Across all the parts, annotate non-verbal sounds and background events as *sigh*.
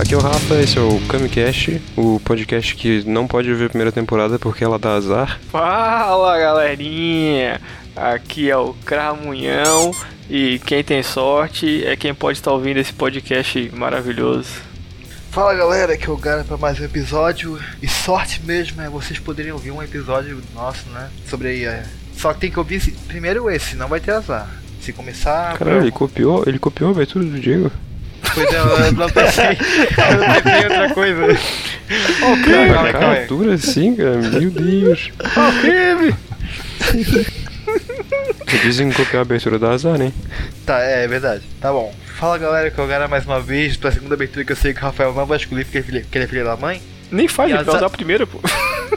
Aqui é o Rafa, esse é o Kamicast, o podcast que não pode ver a primeira temporada porque ela dá azar. Fala galerinha, aqui é o Cramunhão e quem tem sorte é quem pode estar ouvindo esse podcast maravilhoso. Fala galera, aqui é o Gara para mais um episódio e sorte mesmo é vocês poderem ouvir um episódio nosso, né? Sobre aí, é... só que tem que ouvir primeiro esse, não vai ter azar. Se começar. Caralho, ele copiou, ele copiou a abertura do Diego. Pois *laughs* é, eu não pensei. eu pensei em outra coisa. Ok, calma, calma, cara, dura assim, cara. Meu Deus. Ok, Dizem que copiar a abertura da azar, hein? Tá, é, é verdade. Tá bom. Fala galera, que eu Gara mais uma vez pra segunda abertura que eu sei que o Rafael não vai escolher porque ele é filho da mãe. Nem faz, ele vai usar a primeira, pô.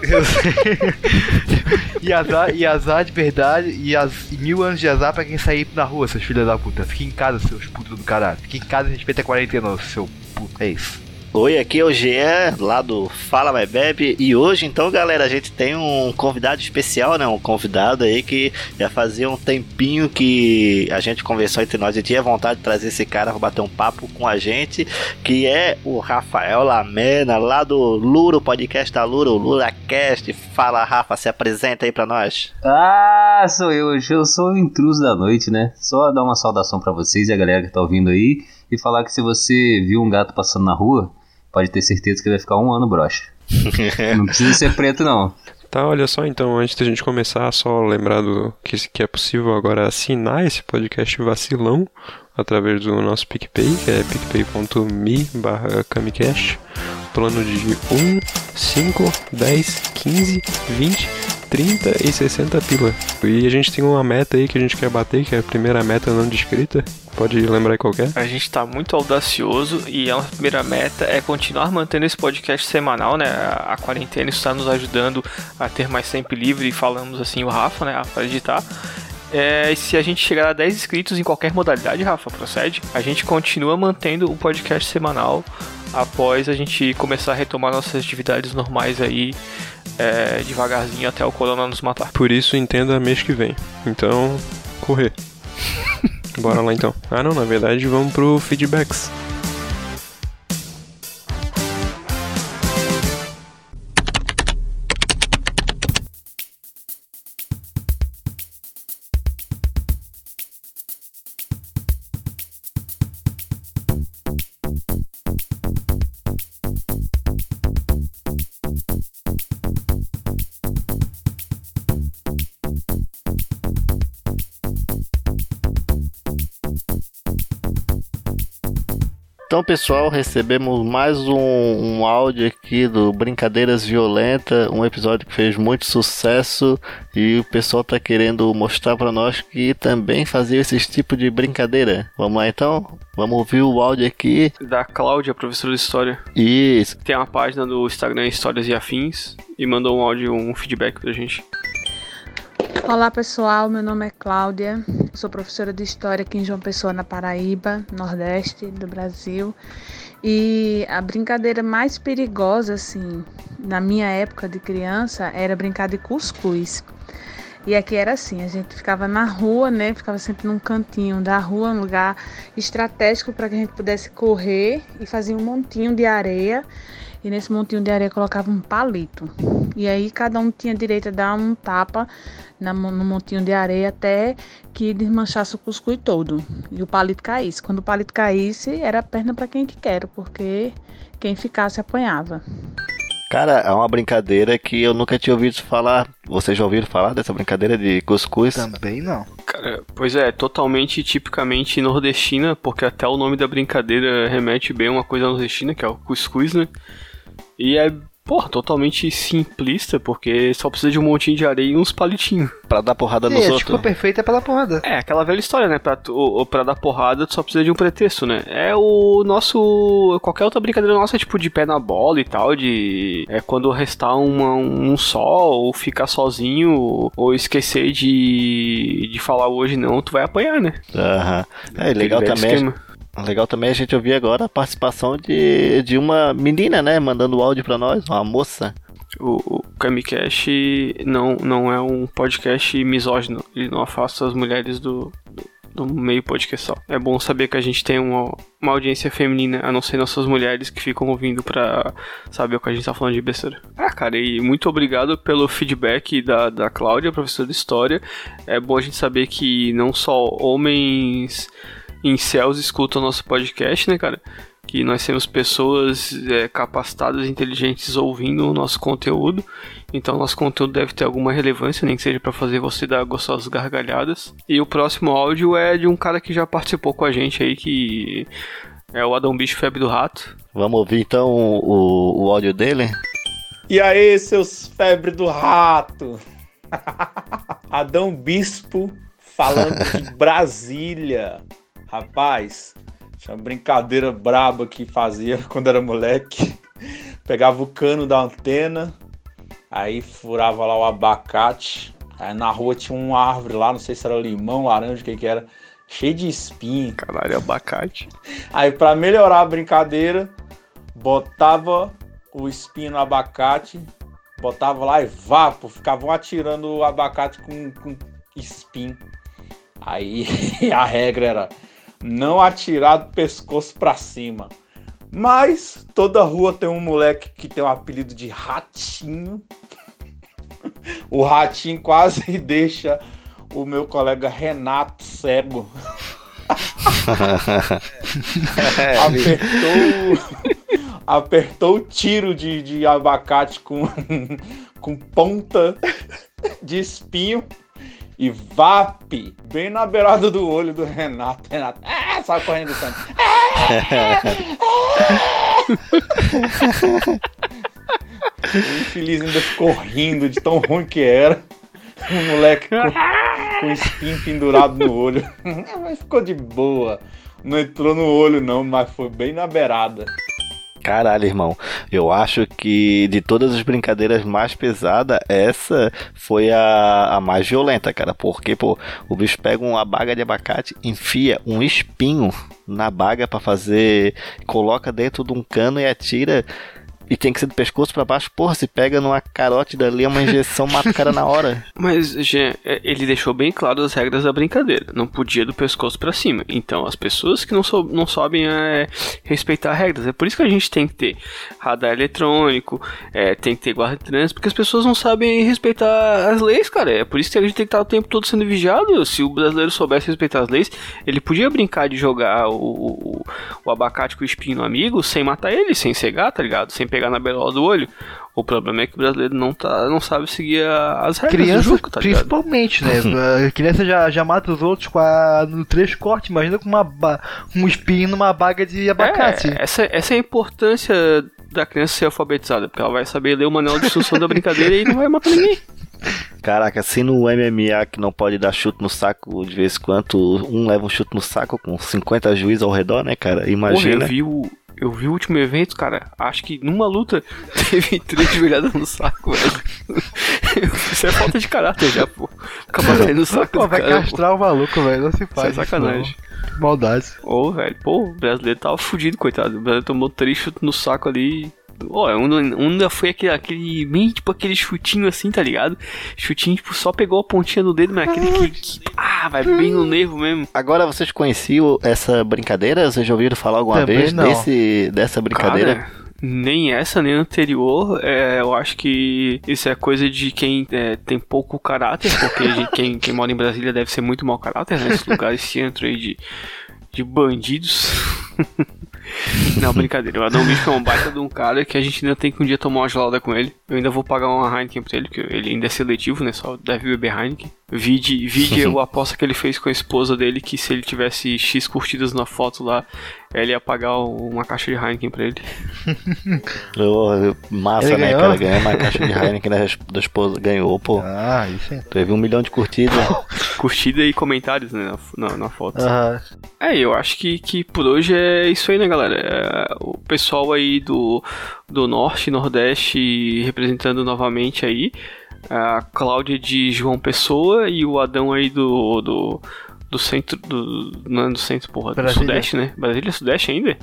*laughs* e, azar, e azar de verdade, e, az, e mil anos de azar pra quem sair na rua, seus filhos da puta. Fique em casa, seus putos do caralho. Fique em casa e respeita a quarentena, seu puto. É isso. Oi, aqui é o Jean, lá do Fala Mais Bebe. E hoje, então, galera, a gente tem um convidado especial, né? Um convidado aí que já fazia um tempinho que a gente conversou entre nós e tinha vontade de trazer esse cara para bater um papo com a gente, que é o Rafael Lamena, lá do Luro, podcast da Luro, LuraCast. Fala, Rafa, se apresenta aí para nós. Ah, sou eu. Eu sou o intruso da noite, né? Só dar uma saudação para vocês e a galera que tá ouvindo aí e falar que se você viu um gato passando na rua pode ter certeza que ele vai ficar um ano broxa. *laughs* não precisa ser preto, não. Tá, olha só, então, antes da gente começar, só lembrar do que, que é possível agora assinar esse podcast vacilão através do nosso PicPay, que é picpay.me barra camicast, plano de 1, 5, 10, 15, 20 30 e 60 pila. E a gente tem uma meta aí que a gente quer bater, que é a primeira meta não descrita. Pode lembrar qualquer? A gente tá muito audacioso e a primeira meta é continuar mantendo esse podcast semanal, né? A, quarentena está nos ajudando a ter mais tempo livre e falamos assim o Rafa, né? Para editar. É, se a gente chegar a 10 inscritos em qualquer modalidade, Rafa, procede. A gente continua mantendo o podcast semanal após a gente começar a retomar nossas atividades normais aí é, devagarzinho até o corona nos matar. Por isso entenda mês que vem. Então, correr. *laughs* Bora lá então. Ah não, na verdade vamos pro feedbacks. Então, pessoal, recebemos mais um, um, áudio aqui do Brincadeiras Violenta, um episódio que fez muito sucesso e o pessoal tá querendo mostrar para nós que também fazia esse tipo de brincadeira. Vamos lá então? Vamos ouvir o áudio aqui. Da Cláudia, professora de História. Isso. Tem uma página do Instagram Histórias e Afins e mandou um áudio, um feedback pra gente. Olá pessoal, meu nome é Cláudia, sou professora de História aqui em João Pessoa, na Paraíba, Nordeste do Brasil. E a brincadeira mais perigosa, assim, na minha época de criança, era brincar de cuscuz. E aqui era assim, a gente ficava na rua, né? Ficava sempre num cantinho da rua, um lugar estratégico para que a gente pudesse correr e fazia um montinho de areia e nesse montinho de areia colocava um palito. E aí cada um tinha direito a dar um tapa no montinho de areia até que desmanchasse o cuscuz todo e o palito caísse. Quando o palito caísse, era perna para quem que quer, porque quem ficasse apanhava. Cara, é uma brincadeira que eu nunca tinha ouvido falar. Vocês já ouviram falar dessa brincadeira de cuscuz? Também não. Cara, pois é, totalmente tipicamente nordestina, porque até o nome da brincadeira remete bem a uma coisa nordestina, que é o cuscuz, né? E é, porra, totalmente simplista, porque só precisa de um montinho de areia e uns palitinhos. Pra dar porrada nos é, outros. Tipo, perfeito é pra dar porrada. É, aquela velha história, né? Pra, o, pra dar porrada, tu só precisa de um pretexto, né? É o nosso. Qualquer outra brincadeira nossa, tipo, de pé na bola e tal, de. É quando restar uma, um só, ou ficar sozinho, ou esquecer de. de falar hoje não, tu vai apanhar, né? Aham. Uhum. É legal também. Esquema. Legal também a gente ouvir agora a participação de, de uma menina, né? Mandando áudio para nós, uma moça. O, o Kamicast não, não é um podcast misógino. Ele não afasta as mulheres do, do no meio podcastal. É bom saber que a gente tem uma, uma audiência feminina, a não ser nossas mulheres que ficam ouvindo pra saber o que a gente tá falando de besteira. Ah, cara, e muito obrigado pelo feedback da, da Cláudia, professora de História. É bom a gente saber que não só homens em céus escutam o nosso podcast, né, cara? Que nós temos pessoas é, capacitadas, inteligentes ouvindo o nosso conteúdo. Então, nosso conteúdo deve ter alguma relevância, nem que seja para fazer você dar gostosas gargalhadas. E o próximo áudio é de um cara que já participou com a gente aí, que é o Adão Bicho Febre do Rato. Vamos ouvir então o, o áudio dele? E aí, seus febre do rato? *laughs* Adão Bispo falando de *laughs* Brasília. Rapaz, tinha uma brincadeira braba que fazia *laughs* quando era moleque. Pegava o cano da antena, aí furava lá o abacate. Aí na rua tinha uma árvore lá, não sei se era limão, laranja, o que que era, cheio de espinho. Caralho, abacate. Aí para melhorar a brincadeira, botava o espinho no abacate, botava lá e vapo, ficavam atirando o abacate com, com espinho. Aí *laughs* a regra era não atirar do pescoço para cima. Mas toda rua tem um moleque que tem o apelido de Ratinho. *laughs* O Ratinho quase *laughs* deixa o meu colega Renato cego. *laughs* apertou, apertou o tiro de, de abacate com, com ponta de espinho e VAP bem na beirada do olho do Renato. Renato, ah, sai correndo do sangue. *laughs* o infeliz ainda ficou rindo de tão ruim que era. O moleque com, com o espinho pendurado no olho. *laughs* Mas ficou de boa. Não entrou no olho, não, mas foi bem na beirada. Caralho, irmão. Eu acho que de todas as brincadeiras mais pesadas, essa foi a, a mais violenta, cara. Porque, pô, o bicho pega uma baga de abacate, enfia um espinho na baga para fazer. coloca dentro de um cano e atira. E tem que ser do pescoço para baixo. Porra, se pega numa carótida ali, é uma injeção, mata o cara na hora. *laughs* Mas, Jean, é, ele deixou bem claro as regras da brincadeira. Não podia do pescoço para cima. Então, as pessoas que não, sou, não sabem é, respeitar regras. É por isso que a gente tem que ter radar eletrônico, é, tem que ter guarda de trânsito, porque as pessoas não sabem respeitar as leis, cara. É por isso que a gente tem que estar o tempo todo sendo vigiado. Se o brasileiro soubesse respeitar as leis, ele podia brincar de jogar o, o, o abacate com o espinho no amigo sem matar ele, sem cegar, tá ligado? Sem pegar na belola do olho. O problema é que o brasileiro não, tá, não sabe seguir a, as regras Criança, do jogo, tá ligado? principalmente, né? a criança já, já mata os outros com a, no trecho corte, imagina com uma um espinho numa baga de abacate. É, essa, essa é a importância da criança ser alfabetizada, porque ela vai saber ler o manual de instrução da brincadeira e não vai matar ninguém. Caraca, se no MMA que não pode dar chute no saco de vez em quando, um leva um chute no saco com 50 juízes ao redor, né, cara? Porra, Imagina. eu vi o. Eu vi o último evento, cara. Acho que numa luta *laughs* teve três joelhadas no saco, velho. *laughs* Isso é falta de caráter já, pô. Acabar batendo no saco Pô, vai cara, pô. castrar o maluco, velho. Não se Isso faz. é sacanagem. Maldade. Ô, velho, pô, o brasileiro tava fudido, coitado. O brasileiro tomou três chutes no saco ali. Ó, um, um ainda foi aquele, aquele, bem tipo aquele chutinho assim, tá ligado? Chutinho, tipo, só pegou a pontinha do dedo, mas aquele que, que ah, vai bem no nervo mesmo. Agora vocês conheciam essa brincadeira? Vocês já ouviram falar alguma Também vez não. desse, dessa brincadeira? Cara, nem essa, nem a anterior. É, eu acho que isso é coisa de quem é, tem pouco caráter, porque de quem, *laughs* quem mora em Brasília deve ser muito mau caráter, né? Esse lugar, esse centro aí de, de bandidos. *laughs* *laughs* Não, brincadeira. O Adão Bicho é um baita de um cara que a gente ainda tem que um dia tomar uma gelada com ele. Eu ainda vou pagar uma Heineken pra ele, porque ele ainda é seletivo, né? Só deve beber Heineken. Vide, vide *laughs* a aposta que ele fez com a esposa dele, que se ele tivesse X curtidas na foto lá, ele ia pagar uma caixa de Heineken pra ele. *laughs* Ô, massa, Ele né, ganhou? cara? Ganhar uma caixa de Heineken da, da esposa. Ganhou, pô. Ah, isso é. Teve um milhão de curtidas. *laughs* Curtida e comentários, né, na, na, na foto. Aham. É, eu acho que, que por hoje é isso aí, né, galera? É, o pessoal aí do, do Norte e Nordeste representando novamente aí. A Cláudia de João Pessoa e o Adão aí do. do do centro do. Não é do centro, porra, do Brasília. Sudeste, né? Brasília é Sudeste ainda?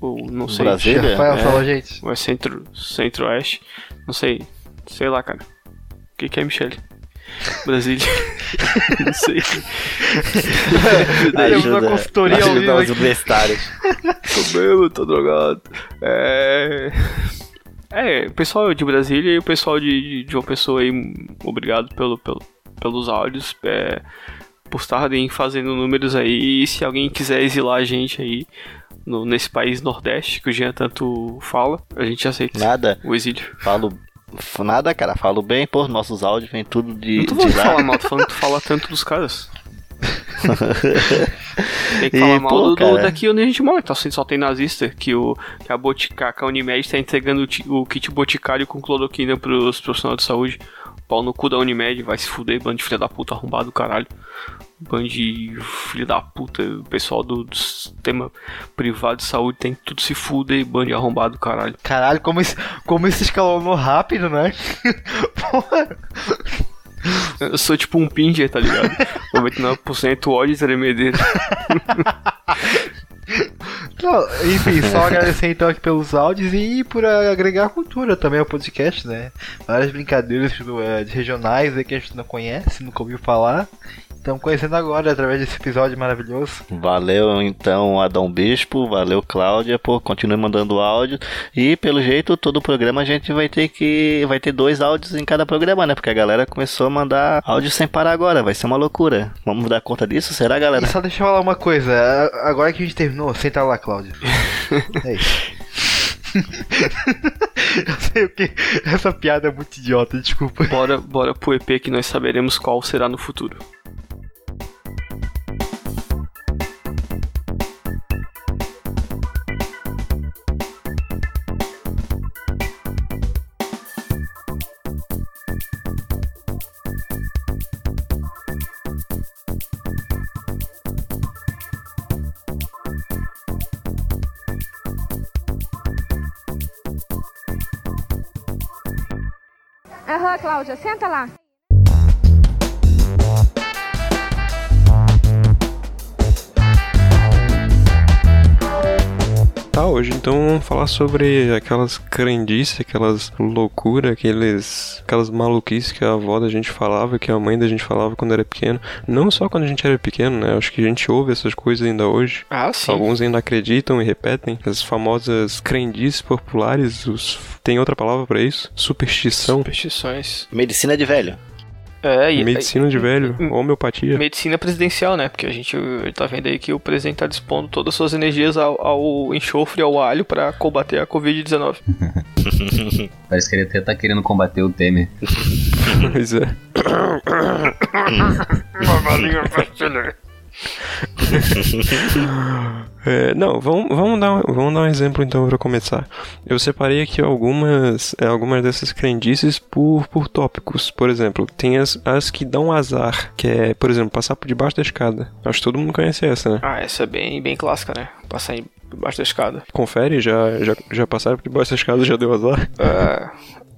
Ou não sei. Brasília? Rafael É. falou, gente. Ou é centro, centro-oeste? Não sei. Sei lá, cara. O que, que é, Michele? Brasília. *laughs* Não sei. Temos uma consultoria ao ajuda vivo os aqui. Tô bêbado, tô drogado. É. É, o pessoal de Brasília e o pessoal de, de uma pessoa aí, obrigado pelo, pelo, pelos áudios. É, por estarem fazendo números aí. E se alguém quiser exilar a gente aí no- nesse país nordeste que o Jean tanto fala, a gente aceita Nada, o exílio. falo. Nada, cara, falo bem, pô, nossos áudios vem tudo de, Não tô de lá. falar mal, tô falando que tu fala tanto dos caras. Tem que E, falar mal pô, do, do- daqui onde a gente mora. Assim, só tem nazista que, o, que a, a Unimed tá entregando o, o kit boticário com cloroquina pros profissionais de saúde. Pau no cu da Unimed, vai se fuder, bando de filha da puta arrombado do caralho. Bando de filha da puta, o pessoal do, do sistema privado de saúde tem que tudo se fuder, bando de arrombado do caralho. Caralho, como esse, como esse escalonou rápido, né? *laughs* Porra. Eu sou tipo um pinger, tá ligado? *laughs* 99% ódio e tremedeira. *laughs* Não, enfim, só agradecer então aqui pelos áudios e por agregar cultura também ao podcast, né? Várias brincadeiras eh, regionais aí que a gente não conhece, nunca ouviu falar. Estamos conhecendo agora através desse episódio maravilhoso. Valeu então, Adão Bispo, valeu Cláudia, pô, continue mandando áudio. E pelo jeito, todo o programa a gente vai ter que. Vai ter dois áudios em cada programa, né? Porque a galera começou a mandar áudio sem parar agora, vai ser uma loucura. Vamos dar conta disso? Será, galera? E só deixa eu falar uma coisa, agora que a gente terminou, senta lá, Cláudio. *laughs* É isso. *laughs* eu sei o que. Essa piada é muito idiota, desculpa. Bora, bora pro EP que nós saberemos qual será no futuro. Aham, Cláudia, senta lá. Tá, hoje então vamos falar sobre aquelas crendices, aquelas loucuras, aqueles, aquelas maluquices que a avó da gente falava, que a mãe da gente falava quando era pequeno. Não só quando a gente era pequeno, né? Acho que a gente ouve essas coisas ainda hoje. Ah, sim. Alguns ainda acreditam e repetem. As famosas crendices populares, os... tem outra palavra pra isso? Superstição, Superstições. Medicina de velho. É, e medicina de velho, homeopatia. medicina presidencial, né? Porque a gente tá vendo aí que o presidente tá dispondo todas as suas energias ao, ao enxofre e ao alho pra combater a Covid-19. *laughs* Parece que ele até tá querendo combater o Temer. *laughs* Pois é. *laughs* É, não, vamos, vamos, dar, um- vamos dar um exemplo então para começar. Eu separei aqui algumas, é, algumas dessas crendices por, por tópicos. Por exemplo, tem as, as que dão azar, que é, por exemplo, passar por debaixo da escada. Acho que todo mundo conhece essa, né? Ah, essa é bem, bem clássica, né? Passar embaixo da escada. Confere, já, já, já passaram por debaixo da escada já deu azar? É,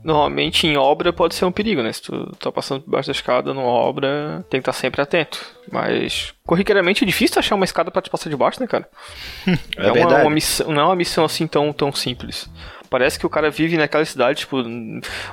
normalmente em obra pode ser um perigo, né? Se tu tá passando por baixo da escada numa obra, tem que estar sempre atento. Mas corriqueiramente é difícil achar uma escada pra te passar de baixo, né, cara? *laughs* É uma, verdade. uma missão, não é uma missão assim tão, tão simples. Parece que o cara vive naquela cidade, tipo,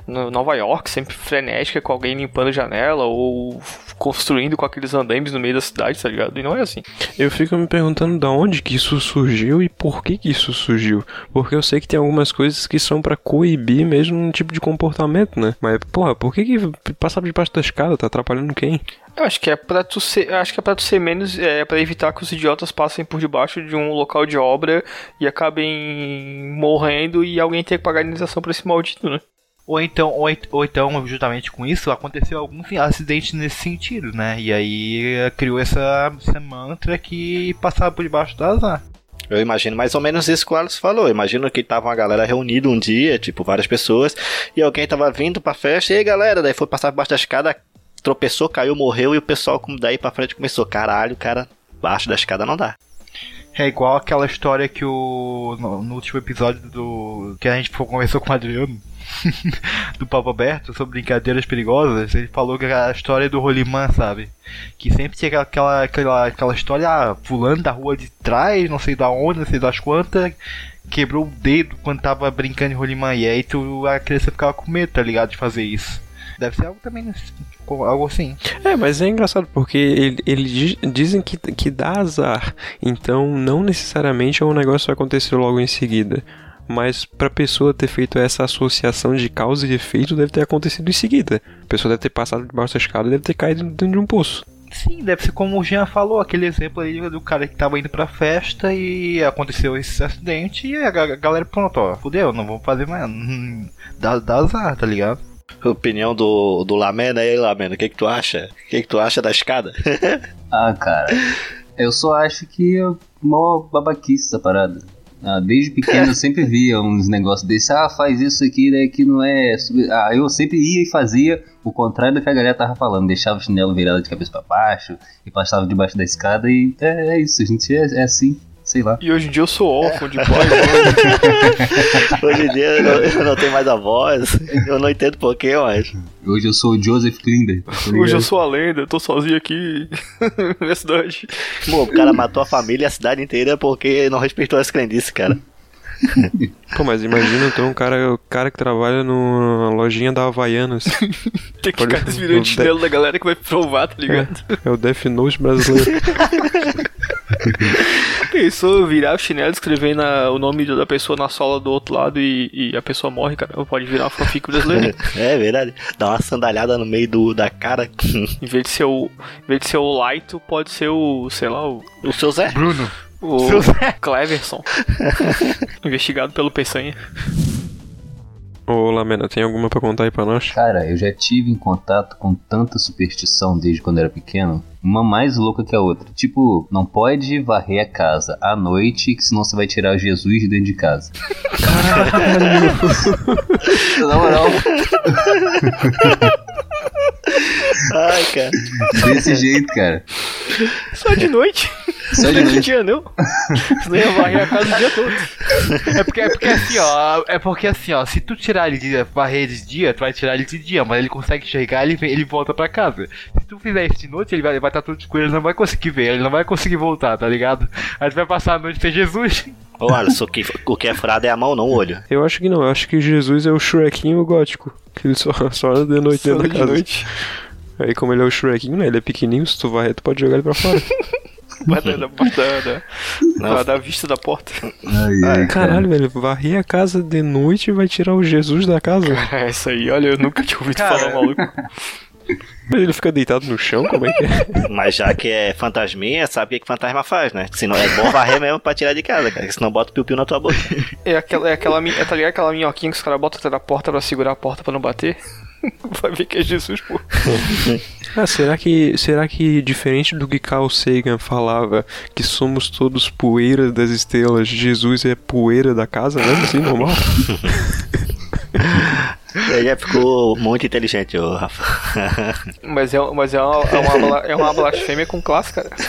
Nova York, sempre frenética, com alguém limpando janela ou construindo com aqueles andames no meio da cidade, tá ligado? E não é assim. Eu fico me perguntando da onde que isso surgiu e por que que isso surgiu. Porque eu sei que tem algumas coisas que são pra coibir mesmo um tipo de comportamento, né? Mas, porra, por que que passar debaixo da escada tá atrapalhando quem? Eu acho que é pra tu ser, acho que é para tu ser menos, é para evitar que os idiotas passem por debaixo de um local de obra e acabem morrendo e alguém tenha que pagar a indenização por esse maldito, né? Ou então, ou, ou então, justamente com isso, aconteceu algum acidente nesse sentido, né? E aí eh, criou essa, essa mantra que passava por debaixo do azar. Eu imagino mais ou menos isso que o Alisson falou. Eu imagino que tava uma galera reunida um dia, tipo, várias pessoas, e alguém tava vindo pra festa, e aí galera, daí foi passar por baixo da escada, tropeçou, caiu, morreu, e o pessoal daí pra frente começou, caralho, cara, baixo da escada não dá. É igual aquela história que o. No, no último episódio do. que a gente conversou com o Adriano. *laughs* do Papo Aberto sobre brincadeiras perigosas, ele falou que a história do rolimã, sabe? Que sempre tinha aquela, aquela, aquela história, ah, fulano da rua de trás, não sei da onde, não sei das quantas, quebrou o dedo quando tava brincando de rolimã. E aí tu, a criança ficava com medo, tá ligado? De fazer isso. Deve ser algo também, tipo, algo assim. É, mas é engraçado porque ele, dizem que, que dá azar. Então, não necessariamente o negócio vai acontecer logo em seguida. Mas pra pessoa ter feito essa associação de causa e efeito, deve ter acontecido em seguida. A pessoa deve ter passado debaixo da escada e deve ter caído dentro de um poço. Sim, deve ser como o Jean falou, aquele exemplo aí do cara que tava indo pra festa e aconteceu esse acidente e a ga- galera, pronto, ó, fudeu, não vamos fazer mais. Dá, dá azar, tá ligado? Opinião do, do Lamena aí, Lamena, o que que tu acha? O que que tu acha da escada? *laughs* Ah, cara. Eu só acho que é mó babaquice essa parada. Ah, desde pequeno eu sempre via uns negócios desses. Ah, faz isso aqui, né? Que não é. Ah, eu sempre ia e fazia o contrário do que a galera tava falando. Deixava o chinelo virado de cabeça pra baixo e passava debaixo da escada e é, é isso, a gente é, é assim. Sei lá. E hoje em dia eu sou órfão de pai. *laughs* *laughs* Hoje em dia eu não, eu não tenho mais a voz, eu não entendo porquê, mas. Hoje eu sou o Joseph Klinder. tá Hoje eu sou a lenda, tô sozinho aqui *laughs* na cidade. Pô, o cara matou a família e a cidade inteira porque não respeitou as crendices, cara. Pô, mas imagina então um cara, o cara que trabalha numa lojinha da Havaianas. Tem que Pode- ficar desvirando o chinelo da galera que vai provar, tá ligado? É o Death Note brasileiro. *laughs* Pensou virar o chinelo, escrever na, o nome da pessoa na sola do outro lado e, e a pessoa morre, cara. Pode virar uma fanfic brasileira. *laughs* É verdade. Dá uma sandalhada no meio do, da cara. *laughs* Em vez de ser o. Em vez de ser o Laito, pode ser o. sei lá, o. O seu Zé? Bruno. O Seu Zé. Cleverson. Investigado pelo Peçanha. Ô, Lamena, tem alguma pra contar aí pra nós? Cara, eu já tive em contato com tanta superstição desde quando era pequeno, uma mais louca que a outra. Tipo, não pode varrer a casa à noite, que senão você vai tirar Jesus de dentro de casa. *laughs* Na moral, *laughs* Ai, cara. desse jeito, cara. Só de noite. Só de Não noite. dia, não. Senão ia varrer a casa o dia todo. É porque, é porque assim, ó. É porque assim, ó. Se tu tirar ele de varrer de dia, tu vai tirar ele de dia, mas ele consegue enxergar ele, ele volta pra casa. Se tu fizer isso de noite, ele vai estar vai tá tudo escuro, ele não vai conseguir ver, ele não vai conseguir voltar, tá ligado? Aí tu vai passar a noite sem Jesus. Ô, Alisson, o que, o que é furado é a mão, não o olho. Eu acho que não, eu acho que Jesus é o Shrekinho gótico. Que ele só, *laughs* só anda de noite Só dentro da de casa. noite. Aí como ele é o Shrekinho, né? Ele é pequenininho, se tu varrer, tu pode jogar ele pra fora. Vai da, da, da, vista da porta. Ai, ai, cara. Caralho, velho, varrer a casa de noite e vai tirar o Jesus da casa. *laughs* É isso aí, olha, eu nunca tinha ouvido Cara. falar, maluco. *laughs* Mas ele fica deitado no chão, como é que é? *laughs* Mas já que é fantasminha, sabe o que, que fantasma faz, né? Senão é bom varrer mesmo pra tirar de casa, cara. Senão bota o piu-piu na tua boca. É aquela, é aquela, é, tá ligado aquela minhoquinha que os caras botam atrás da porta pra segurar a porta pra não bater? *laughs* Vai ver que é Jesus, pô. Ah, será que, será que diferente do que Carl Sagan falava, que somos todos poeira das estrelas, Jesus é poeira da casa, né? Assim, normal? *laughs* Ele já ficou muito inteligente, ô Rafa. *laughs* Mas é, mas é, uma, é, uma, é uma blasfêmia com classe, cara. *laughs*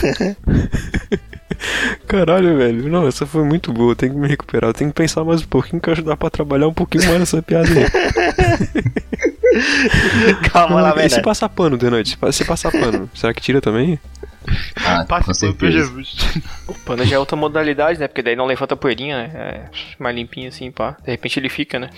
Caralho, velho. Não, essa foi muito boa. Tem que me recuperar. Tem que pensar mais um pouquinho que eu acho que dá pra trabalhar um pouquinho mais nessa piada aí. *laughs* Calma lá, e se velho. passar pano de noite? Se pa- Se passar pano, será que tira também? Ah, pra certeza. Jesus. O pano já é outra modalidade, né? Porque daí não levanta poeirinha, né? É mais limpinho assim, pá. De repente ele fica, né?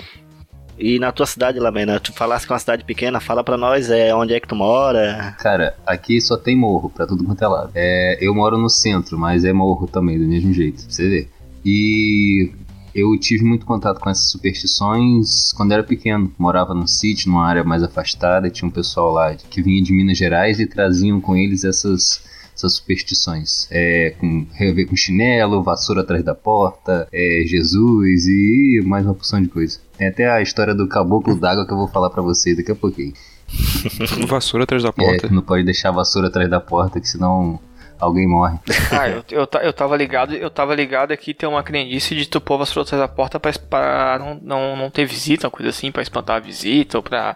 E na tua cidade, Lamena, tu falasse que é uma cidade pequena, fala pra nós é, onde é que tu mora. Cara, aqui só tem morro pra tudo quanto é lado. É, eu moro no centro, mas é morro também, do mesmo jeito, pra você ver. E eu tive muito contato com essas superstições quando era pequeno. Morava num sítio, numa área mais afastada, tinha um pessoal lá que vinha de Minas Gerais e traziam com eles essas, essas superstições. É, com, rever com chinelo, vassoura atrás da porta, é, Jesus e mais uma porção de coisa. Tem até a história do caboclo d'água que eu vou falar pra vocês daqui a pouquinho. *laughs* Vassoura atrás da É, porta. não pode deixar a vassoura atrás da porta, que senão alguém morre. Ah, *laughs* eu, eu, eu tava ligado, eu tava ligado aqui tem uma crendice de tu pôr a vassoura atrás da porta pra, pra não, não, não ter visita, uma coisa assim, pra espantar a visita, ou pra.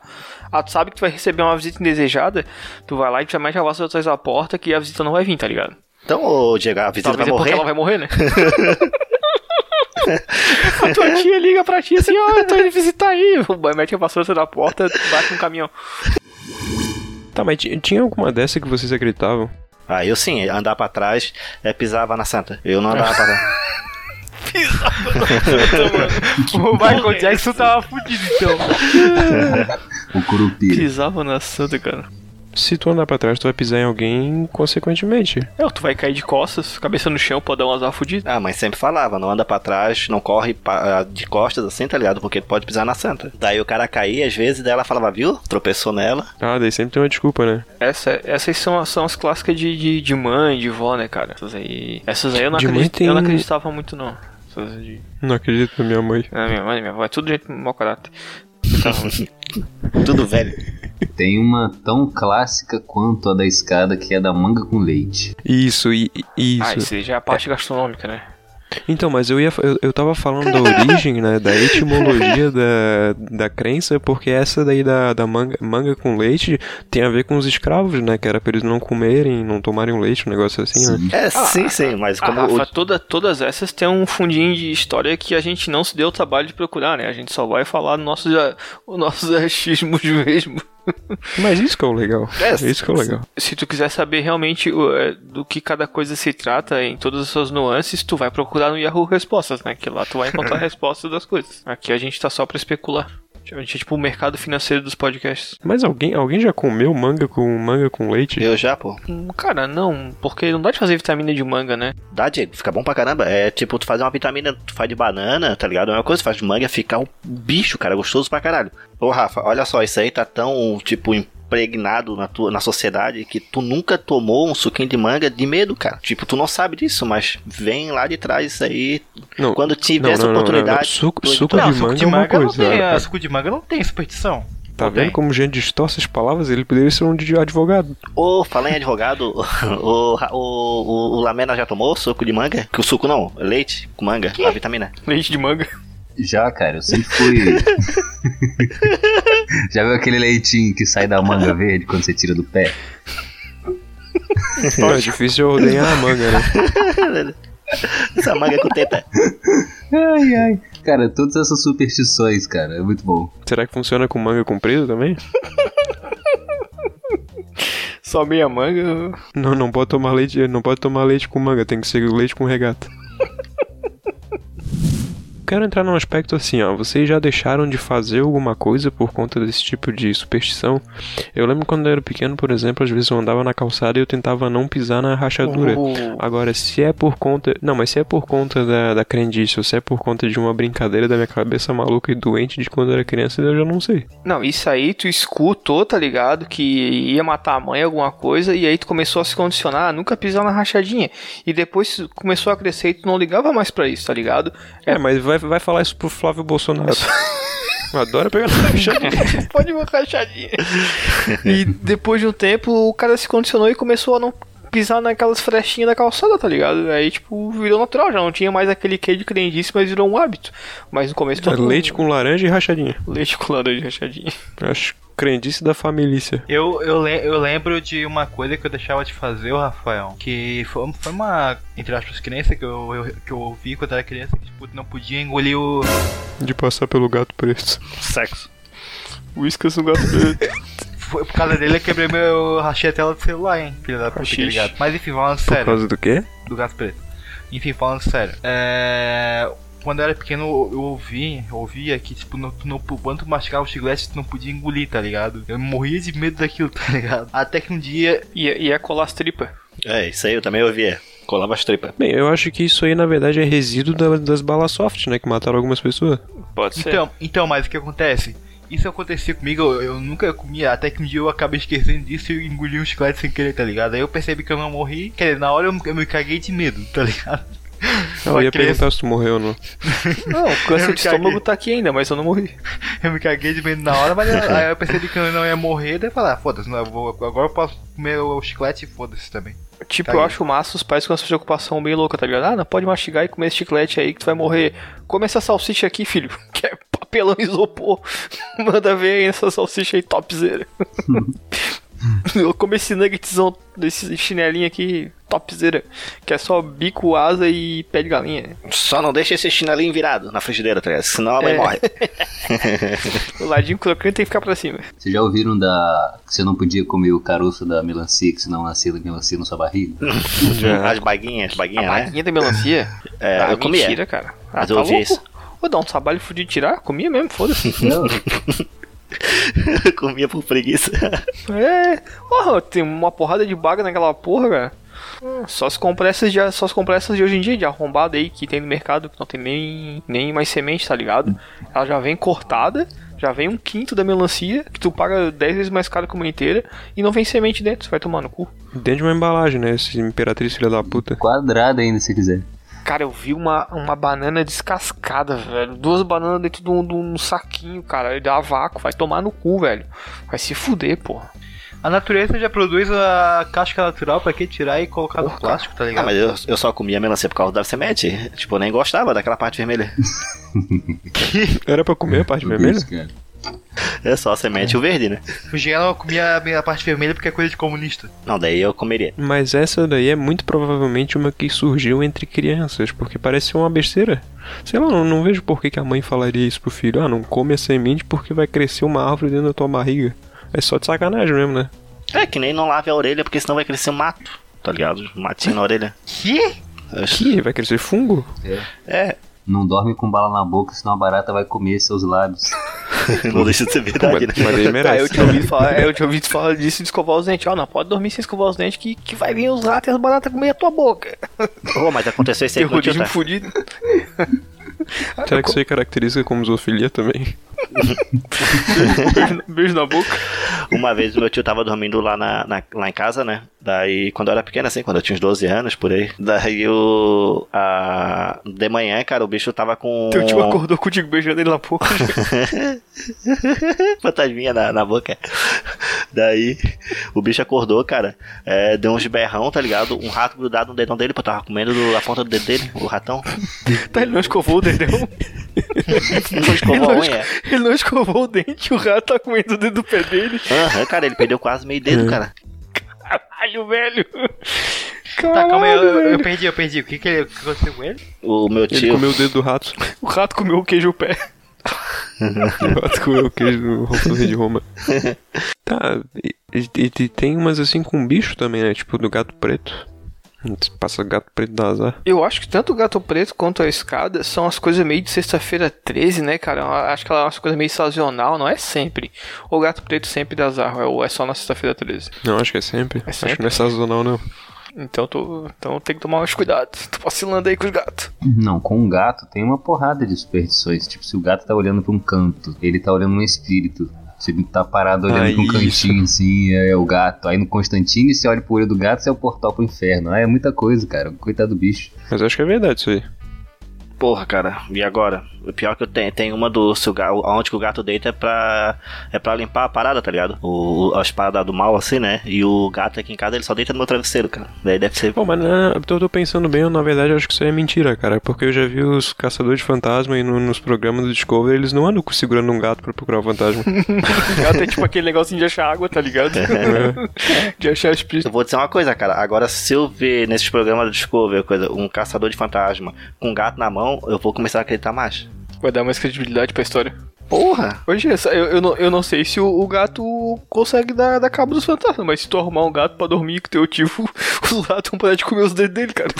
Ah, tu sabe que tu vai receber uma visita indesejada, tu vai lá e já mete a vassoura atrás da porta que a visita não vai vir, tá ligado? Então, ô Diego, a visita Talvez vai é porque morrer? ela vai morrer, né? *laughs* a tua tia liga pra ti assim, ó, eu tô indo visitar aí. Vai, Mete a vassoura atrás da porta, bate no caminhão. Tá, mas ti- tinha alguma dessa que vocês acreditavam? Ah, eu sim, andar pra trás é pisava na santa. Eu não andava pra trás. *laughs* *laughs* o Michael Jackson tava fudido então. *laughs* O curupira. Pisava na santa, cara. Se tu andar pra trás, tu vai pisar em alguém consequentemente. É, tu vai cair de costas, cabeça no chão, pode dar umas fudidas. Ah, mas sempre falava, não anda pra trás, não corre pa- de costas assim, tá ligado? Porque tu pode pisar na santa. Daí o cara caía, às vezes, daí ela falava, viu? Tropeçou nela. Ah, daí sempre tem uma desculpa, né? Essa, essas são, as- são as clássicas de, de, de mãe, de vó, né, cara? Essas aí. Essas aí eu não, De mãe acredito, tem- eu não acreditava muito, não. Essas de. Não acredito na minha mãe. Ah, minha mãe, minha avó, é tudo gente mau caráter. *laughs* Tudo velho. Tem uma tão clássica quanto a da escada, que é da manga com leite. Isso, e, e- Ah, isso. isso aí já é a parte gastronômica, né? Então, mas eu ia eu, eu tava falando da origem, né, da etimologia da, da crença, porque essa daí da, da manga, manga com leite tem a ver com os escravos, né, que era pra eles não comerem, não tomarem o leite, um negócio assim, né? Sim. É, sim, sim, mas Ah, como Rafa, o- toda, todas essas têm um fundinho de história que a gente não se deu o trabalho de procurar, né? A gente só vai falar nossos, os nossos achismos *laughs* mesmo. *laughs* Mas isso que é o legal. É, isso que é o legal. Se tu quiser saber realmente o, é, do que cada coisa se trata em todas as suas nuances, tu vai procurar no Yahoo Respostas, né? Que lá tu vai encontrar *laughs* respostas das coisas. Aqui a gente tá só pra especular. A gente é tipo o mercado financeiro dos podcasts. Mas alguém, alguém já comeu manga com manga com leite? eu já, pô. Hum, Cara, não, porque não dá de fazer vitamina de manga, né? Dá, Diego, fica bom pra caramba. É tipo, tu faz uma vitamina, tu faz de banana, tá ligado? É uma coisa, tu faz de manga, fica um bicho, cara, gostoso pra caralho. Ô, Rafa, olha só, isso aí tá tão, tipo, impregnado na, tua, na sociedade que tu nunca tomou um suquinho de manga de medo, cara. Tipo, tu não sabe disso, mas vem lá de trás isso aí. Não, Quando tiver essa oportunidade. Suco- de suco manga é uma manga não tem. cara. ah, Suco de manga não tem superstição. Tá Não vendo tem. como gente distorce as palavras? Ele poderia ser um de advogado. Ô, fala em advogado, *laughs* o, o, o, o Lamena já tomou suco de manga? Que o suco não, leite com manga, a vitamina. Leite de manga. Já, cara, eu sempre fui. *laughs* Já viu aquele leitinho que sai da manga verde quando você tira do pé? *laughs* É difícil ordenhar a manga, né? *laughs* Essa manga é com teta. Ai, ai. Cara, todas essas superstições, cara, é muito bom. Será que funciona com manga comprida também? Só meia manga. Não, não pode tomar leite, não pode tomar leite com manga, tem que ser leite com regata. Quero entrar num aspecto assim, ó. Vocês já deixaram de fazer alguma coisa por conta desse tipo de superstição? Eu lembro quando eu era pequeno, por exemplo, às vezes eu andava na calçada e eu tentava não pisar na rachadura. Agora, se é por conta. Não, mas se é por conta da, da crendice ou se é por conta de uma brincadeira da minha cabeça maluca e doente de quando eu era criança, eu já não sei. Não, isso aí tu escutou, tá ligado? Que ia matar a mãe, alguma coisa, e aí tu começou a se condicionar a nunca pisar na rachadinha. E depois começou a crescer e tu não ligava mais pra isso, tá ligado? É, mas vai, vai falar isso pro Flávio Bolsonaro. Adora pegar na rachadinha. Pode uma rachadinha. e depois de um tempo, o cara se condicionou e começou a não pisar naquelas frestinhas da calçada, tá ligado? Aí, tipo, virou natural, já não tinha mais aquele que de crendice, mas virou um hábito. Mas no começo todo mundo- Leite com laranja e rachadinha. leite com laranja rachadinha. Acho crendice da família. Eu, eu, le- eu lembro de uma coisa que eu deixava de fazer, ô Rafael, que foi, foi uma, entre aspas, crença que eu, eu- que eu ouvi quando era criança, que tipo, não podia engolir o... De passar pelo gato preto. Sexo. Whiskas no gato preto. *laughs* Foi por causa dele eu quebrei meu... eu rachei a tela do celular, hein, filho da puta, aquele gato. Mas enfim, falando Por sério, causa do quê? do gato preto. Enfim, falando sério, é... Quando eu era pequeno, eu ouvi, eu ouvia que, tipo, não, tu não, quando tu mastigava o chiclete, tu não podia engolir, tá ligado? Eu morria de medo daquilo, *laughs* tá ligado? Até que um dia Ia, ia colar as tripas. É, isso aí eu também ouvia. Colava as tripas. Bem, eu acho que isso aí na verdade é resíduo da- das balas soft, né? Que mataram algumas pessoas. Pode ser. Então, então, mas o que acontece? Isso acontecia comigo, eu, eu nunca comia, até que um dia eu acabei esquecendo disso e engoli um chiclete sem querer, tá ligado? Aí eu percebi que eu não morri, quer dizer, na hora eu, eu me caguei de medo, tá ligado? Eu ia criança- perguntar se tu morreu ou não. *laughs* Não, o câncer de estômago caguei. tá aqui ainda, mas eu não morri. Eu me caguei de medo na hora, mas *laughs* aí eu percebi que eu não ia morrer, daí eu falei, ah, foda-se, agora eu posso comer o chiclete e foda-se também. Tipo, Tá eu aí. acho massa os pais com essa preocupação bem louca, tá ligado? Ah, não pode mastigar e comer esse chiclete aí que tu vai morrer. Come essa salsicha aqui, filho. *laughs* Que é papelão isopor. *laughs* Manda ver aí essa salsicha aí topzera. *laughs* eu come esse nuggetzão desse chinelinho aqui, topzera. Que é só bico, asa e pé de galinha. Só não deixa esse chinelinho virado na frigideira, tá? Senão a mãe É. morre. *laughs* O ladinho crocante tem que ficar pra cima. Vocês já ouviram da. que você não podia comer o caroço da melancia, que senão nascia melancia na sua barriga? As baguinhas, A baguinhas, né? baguinha da melancia? É, ah, eu comia. mentira, cara. Ah, Mas tá eu ouvi louco? isso. Vou dar um trabalho fudido de tirar? Comia mesmo, foda-se. *laughs* Não. *laughs* Comia por preguiça. É, porra, tem uma porrada de baga naquela porra, cara. Hum, Só as compressas de, só as compressas de hoje em dia, de arrombada aí que tem no mercado, que não tem nem, nem mais semente, tá ligado? Ela já vem cortada, já vem um quinto da melancia, que tu paga 10 vezes mais caro que uma inteira, e não vem semente dentro, você vai tomar no cu. Dentro de uma embalagem, né? Esse Imperatriz filha da puta. Quadrada ainda, se quiser. Cara, eu vi uma, uma banana descascada, velho. Duas bananas dentro de um, de um saquinho, cara. Ele dá vácuo, vai tomar no cu, velho. Vai se fuder, porra. A natureza já produz a casca natural pra que tirar e colocar no Porra, plástico, tá Ah, ligado? mas eu, eu só comia melancia por causa da semente. Tipo, eu nem gostava daquela parte vermelha. *laughs* *laughs* Era pra comer a parte Tudo vermelha? isso, cara. É só a semente e o verde, né? O Gelo comia a parte vermelha porque é coisa de comunista. Não, daí eu comeria. Mas essa daí é muito provavelmente uma que surgiu entre crianças, porque parece ser uma besteira. Sei lá, não, não vejo por que, que a mãe falaria isso pro filho. Ah, não come a semente porque vai crescer uma árvore dentro da tua barriga. É só de sacanagem mesmo, né? É que nem não lave a orelha, porque senão vai crescer um mato, tá ligado? Um matinho na orelha. Que? Que? Vai crescer fungo? É, Não dorme com bala na boca, senão a barata vai comer seus lábios. *laughs* não deixa de ser verdade, né? Mas, mas ele Ah, eu merece. tinha ouvido falar, eu tinha ouvido falar disso de escovar os dentes. Ó, não pode dormir sem escovar os dentes que, que vai vir os ratos e as baratas comer a tua boca. Ô, mas aconteceu isso aí com o tá? fudido. Será que isso aí caracteriza como zoofilia também? Beijo, *laughs* beijo na boca. Uma vez o meu tio tava dormindo lá, na, na- lá em casa, né? Daí, quando eu era pequeno, assim, quando eu tinha uns 12 anos, por aí. Daí o. A, de manhã, cara, o bicho tava com. Teu tio acordou contigo beijando ele na boca. *laughs* Fantasminha na, na boca. Daí, o bicho acordou, cara. É, deu uns berrão, tá ligado? Um rato grudado no dedão dele, pô, tava comendo do- a ponta do dedo dele, o ratão. tá, ele não escovou o dedão. *laughs* Não escovou a unha. Ele não escovou o dente, o rato tá comendo o dedo do pé dele. Aham, cara, ele perdeu quase meio dedo, cara. Caralho, velho. Tá, calma aí, eu, eu- eu perdi, eu perdi. O que, que, ele- o que aconteceu com ele? O meu Ele tio. comeu o dedo do rato. O rato comeu o queijo pé. O rato comeu o queijo do rei de Roma. *laughs* Tá, e, e- e tem umas assim com bicho também, né? Tipo do gato preto. Passa gato preto da azar. Eu acho que tanto o gato preto quanto a escada são as coisas meio de sexta-feira 13, né, cara? Eu acho que ela é uma coisa meio sazonal, não é sempre. O gato preto sempre dá azar, ou é só na sexta-feira 13. Não, acho que é sempre. É Acho sempre? que não é sazonal, não. Então, tô, então tem que tomar mais cuidado. *laughs* Tô vacilando aí com os gatos. Não, com um gato tem uma porrada de superstições. Tipo, se o gato tá olhando pra um canto, ele tá olhando um espírito. Se ele tá parado olhando Ah, pra um isso. cantinho assim, é, o gato. Aí no Constantine, você olha pro olho do gato, você é o portal pro inferno. Ah, é muita coisa, cara. Coitado do bicho. Mas acho que é verdade isso aí. Porra, cara, e agora? O pior que eu tenho, tem uma do se o gato, onde que o gato deita é pra é para limpar a parada, tá ligado? O, as paradas do mal assim, né? E o gato aqui em casa ele só deita no meu travesseiro, cara. Daí deve ser Pô, mas não, eu tô pensando bem, eu, na verdade eu acho que isso aí é mentira, cara. Porque eu já vi os caçadores de fantasma e no- nos programas do Discovery eles não andam segurando um gato pra procurar o fantasma. *laughs* O gato é tipo aquele negocinho de achar água, tá ligado? *laughs* de achar espírito. Eu vou dizer uma coisa, cara. Agora, se eu ver nesses programas do Discovery coisa, um caçador de fantasma com um gato na mão, eu vou começar a acreditar mais. Vai dar mais credibilidade pra história. Porra! Hoje, essa- eu, eu, não, eu não sei se o, o gato consegue dar, dar cabo dos fantasmas, mas se tu arrumar um gato pra dormir com teu tio, *laughs* os gatos vão parar de comer os dedos dele, cara. *laughs*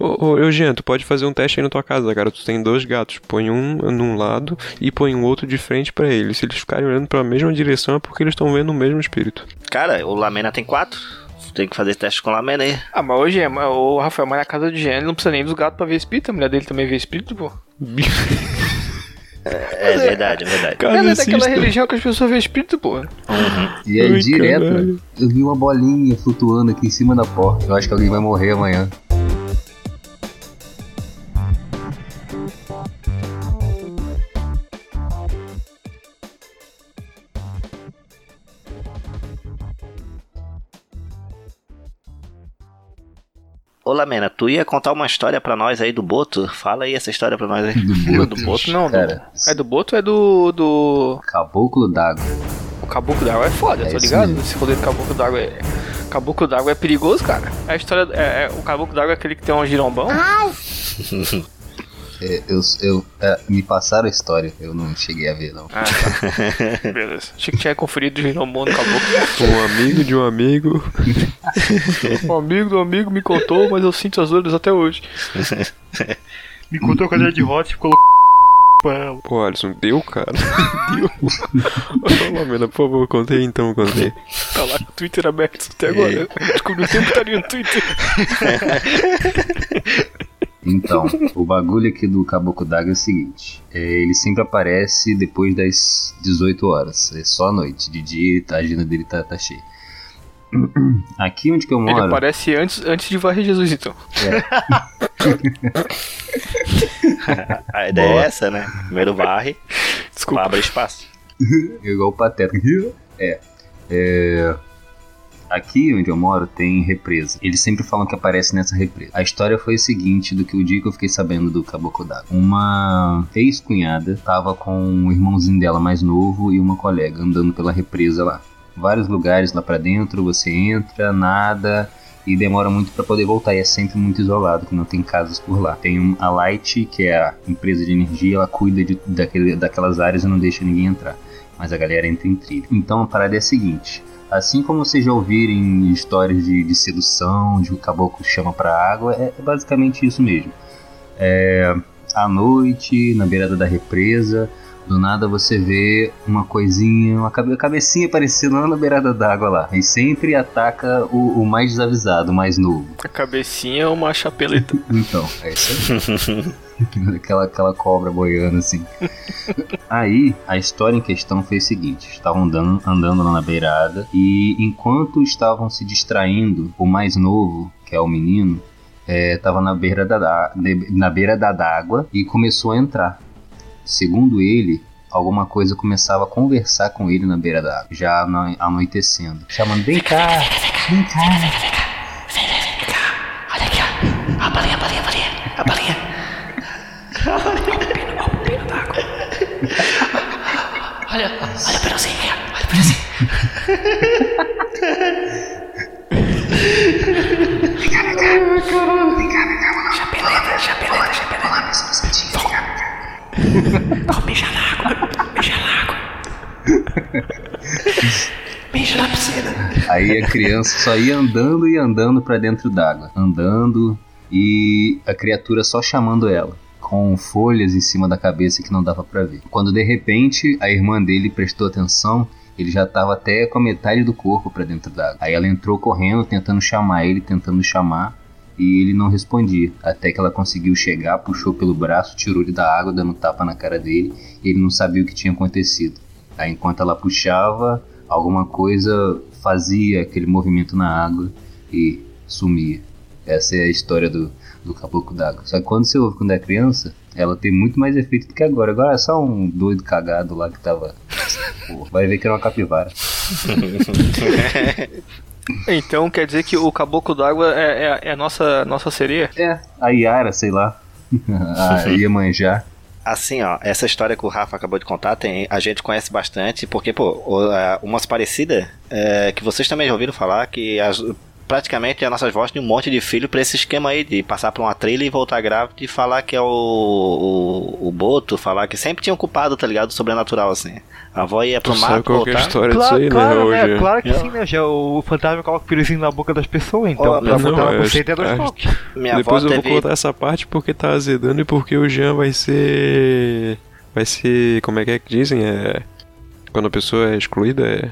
Ô, ô, Eugênio, tu pode fazer um teste aí na tua casa, cara. Tu tem dois gatos, põe um num lado e põe o outro de frente pra eles. Se eles ficarem olhando pra mesma direção é porque eles estão vendo o mesmo espírito. Cara, o Lamena tem quatro. Tem que fazer teste com o Lamena aí. Ah, mas hoje é, o Rafael, mas na casa de Gênero não precisa nem dos gatos pra ver espírito, a mulher dele também vê espírito, pô. É verdade, é verdade. Ela é daquela religião que as pessoas veem espírito, pô. E é Ai, direto. caralho. Eu vi uma bolinha flutuando aqui em cima da porta. Eu acho que alguém vai morrer amanhã. Ô Lamena, tu ia contar uma história pra nós aí do Boto? Fala aí essa história pra nós aí. Do do Boto não, do- Cara, É do Boto ou é do. do. caboclo d'água. O caboclo d'água é foda, É tá ligado? mesmo. Esse rolê do caboclo d'água é. Caboclo d'água é perigoso, cara. A história. É, é- o caboclo d'água é aquele que tem um girombão. É, *laughs* eu, eu, é, me passaram a história, eu não cheguei a ver, não. Ah, tá. *laughs* Beleza. Achei que tinha conferido o girombão do caboclo. Um amigo de um amigo. *laughs* Um amigo do amigo me contou, mas eu sinto as dores até hoje. *laughs* Me contou a cadeira de rodas e colocou com ela. Pô, Alisson, deu, cara? deu. Ô, Lamena, por favor, contei então, contei. Tá lá com o Twitter aberto até agora. Descobri o tempo que estaria no Twitter. Então, o bagulho aqui do Caboclo d'Água é o seguinte: é, ele sempre aparece depois das 18 horas, é só à noite. De dia a agenda dele tá, tá cheia. *clears throat* Aqui onde que eu Ele moro. aparece antes, antes de varrer Jesus, então. *laughs* A ideia Boa. é essa, né? Primeiro varre, Desculpa. abre espaço. *laughs* Igual o Pateta. É. é. Aqui onde eu moro tem represa. Eles sempre falam que aparece nessa represa. A história foi o seguinte, do que o dia que eu fiquei sabendo do Caboclo d'Água. Uma ex-cunhada tava com o irmãozinho dela mais novo e uma colega andando pela represa lá. Vários lugares lá pra dentro, você entra, nada e demora muito pra poder voltar. E é sempre muito isolado, que não tem casas por lá. Tem a Light, que é a empresa de energia, ela cuida de, daquele, daquelas áreas e não deixa ninguém entrar mas a galera entra em trilha. Então a parada é a seguinte: assim como vocês já ouvirem histórias de, de sedução, de o caboclo chama pra água, é, é basicamente isso mesmo. É, à noite, na beirada da represa, do nada você vê uma coisinha, uma cabe- cabecinha aparecendo lá na beirada d'água lá, e sempre ataca o, o mais desavisado, o mais novo. A cabecinha é uma chapeleta. *laughs* Então, é isso aí. *laughs* aquela, aquela cobra boiando assim. Aí, a história em questão foi o seguinte: estavam andando, andando lá na beirada e enquanto estavam se distraindo, o mais novo, que é o menino, estava na beira da, na beira da d'água e começou a entrar. Segundo ele, alguma coisa começava a conversar com ele na beira da água, já ano- anoitecendo, chamando: "Vem cá, vem cá". A balinha, a balinha, a balinha, a balinha. Aí a criança só ia andando e andando pra dentro d'água, andando e a criatura só chamando ela, com folhas em cima da cabeça que não dava pra ver. Quando de repente a irmã dele prestou atenção, ele já tava até com a metade do corpo pra dentro d'água. Aí ela entrou correndo, tentando chamar ele, tentando chamar, e ele não respondia. Até que ela conseguiu chegar, puxou pelo braço, tirou ele da água, dando tapa na cara dele, e ele não sabia o que tinha acontecido. Aí enquanto ela puxava, alguma coisa fazia aquele movimento na água e sumia. Essa é a história do, do caboclo d'água. Só que quando você ouve quando é criança, ela tem muito mais efeito do que agora. Agora é só um doido cagado lá que tava. *laughs* Vai ver que era uma capivara. *laughs* Então quer dizer que o caboclo d'água é, é, é a nossa, nossa sereia? É, a Yara, sei lá. *laughs* a Iemanjá. Assim, ó, essa história que o Rafa acabou de contar, tem, a gente conhece bastante, porque, pô, é, umas parecidas, é, que vocês também já ouviram falar, que as- praticamente as nossas vozes têm um monte de filho pra esse esquema aí, de passar por uma trilha e voltar grávida e falar que é o, o, o Boto, falar que sempre tinha um culpado, tá ligado, sobrenatural, assim. A avó ia pro Tu sabe mato qual é a voltar... história disso Claro, aí, claro, né, né? hoje? Claro que sim, né? Já o fantasma coloca o piruzinho na boca das pessoas, então. Ó, pra não, botar é, é dois é, toques. Minha Depois avó eu vou teve... contar essa parte porque tá azedando e porque o Jean vai ser. Vai ser. Como é que é que dizem? É. Quando a pessoa é excluída, é.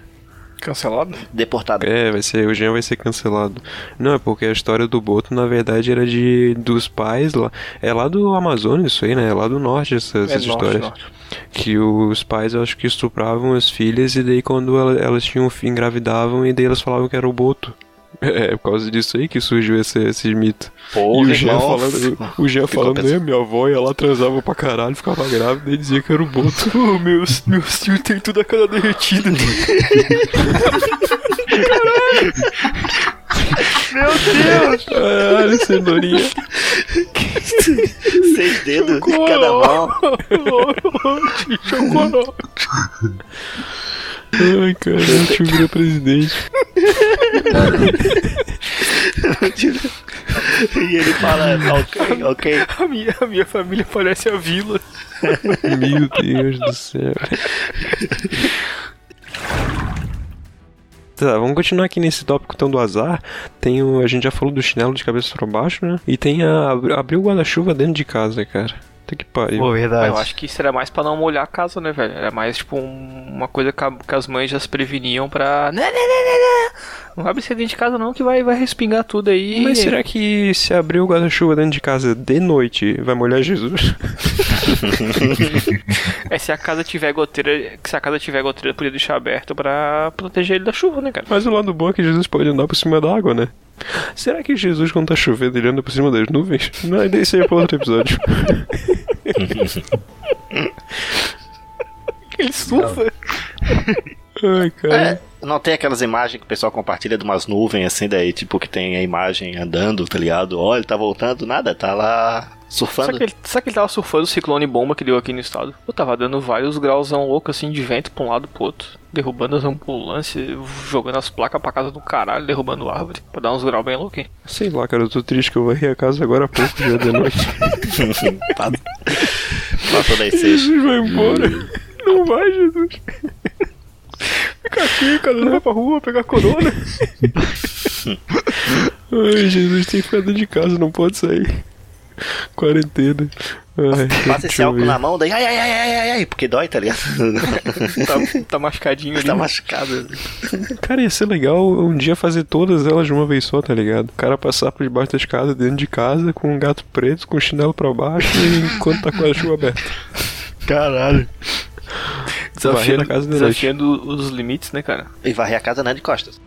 Cancelado? Deportado. É, vai ser. O Jean vai ser cancelado. Não, é porque a história do Boto, na verdade, era de. dos pais lá. É lá do Amazonas isso aí, né? É lá do norte essas, É essas norte, histórias. norte. Que os pais, eu acho que estupravam as filhas e daí quando ela- elas tinham filho, engravidavam e daí elas falavam que era o Boto. *laughs* É, por causa disso aí que surgiu esse, esse mito. Porra, e o Jean irmão. falando, o Jean falando, pensando. né, minha avó ia lá, transava pra caralho, ficava grávida e dizia que era o Boto. *laughs* Oh, meus, meus tios tem tudo a cara derretida. *laughs* Caralho, cenourinha. Seis dedos em cada mão. Chocolate. Ai, caralho, o tio vira presidente. E ele fala, ok, ok. A minha, a minha família parece a vila. Meu Deus do céu. Tá, vamos continuar aqui nesse tópico então do azar. Tem o, a gente já falou do chinelo de cabeça pra baixo, né? E tem a abrir o guarda-chuva dentro de casa, cara. Puta que pariu. Pô, verdade. Eu acho que isso era mais pra não molhar a casa, né, velho? Era mais tipo um- uma coisa que, a- que as mães já se preveniam pra. Não, não, não, não, não. Abre dentro de casa não, que vai, vai respingar tudo aí. Mas será que se abrir o guarda-chuva dentro de casa de noite vai molhar Jesus? *laughs* É se a casa tiver goteira. Se a casa tiver goteira, podia deixar aberto pra proteger ele da chuva, né, cara? Mas o lado bom é que Jesus pode andar por cima da água, né? Será que Jesus, quando tá chovendo, ele anda por cima das nuvens? Não, isso aí é pra outro episódio. *laughs* Ele surfa. Ai, cara. É, não tem aquelas imagens que o pessoal compartilha de umas nuvens assim, daí tipo que tem a imagem andando, tá ligado? Olha, ele tá voltando, nada, tá lá surfando. Será que, ele, será que ele tava surfando o ciclone bomba que deu aqui no estado? Eu tava dando vários grauzão louco assim de vento pra um lado pro outro. Derrubando as ambulâncias, jogando as placas pra casa do caralho, derrubando árvore. Pra dar uns graus bem louquinhos. Sei lá, cara, eu tô triste que eu varri a casa agora há pouco, já de noite. Passa- *laughs* Passou daí seis. Jesus vai embora. Não vai, Jesus. Aqui, cara, não vai pra rua pegar corona. *laughs* Ai, Jesus tem que ficar dentro de casa, não pode sair. Quarentena. Ai, Passa esse álcool ver. na mão, daí ai ai ai ai ai, porque dói, tá ligado? *laughs* Tá, tá machucadinho ali. tá machucado. Cara, ia ser legal um dia fazer todas elas de uma vez só, tá ligado? O cara passar por debaixo das casas, dentro de casa, com um gato preto, com o chinelo pra baixo, enquanto tá com a chuva aberta. Caralho. Varrer a casa desafiando os limites, né, cara? E varrer a casa né, de costas.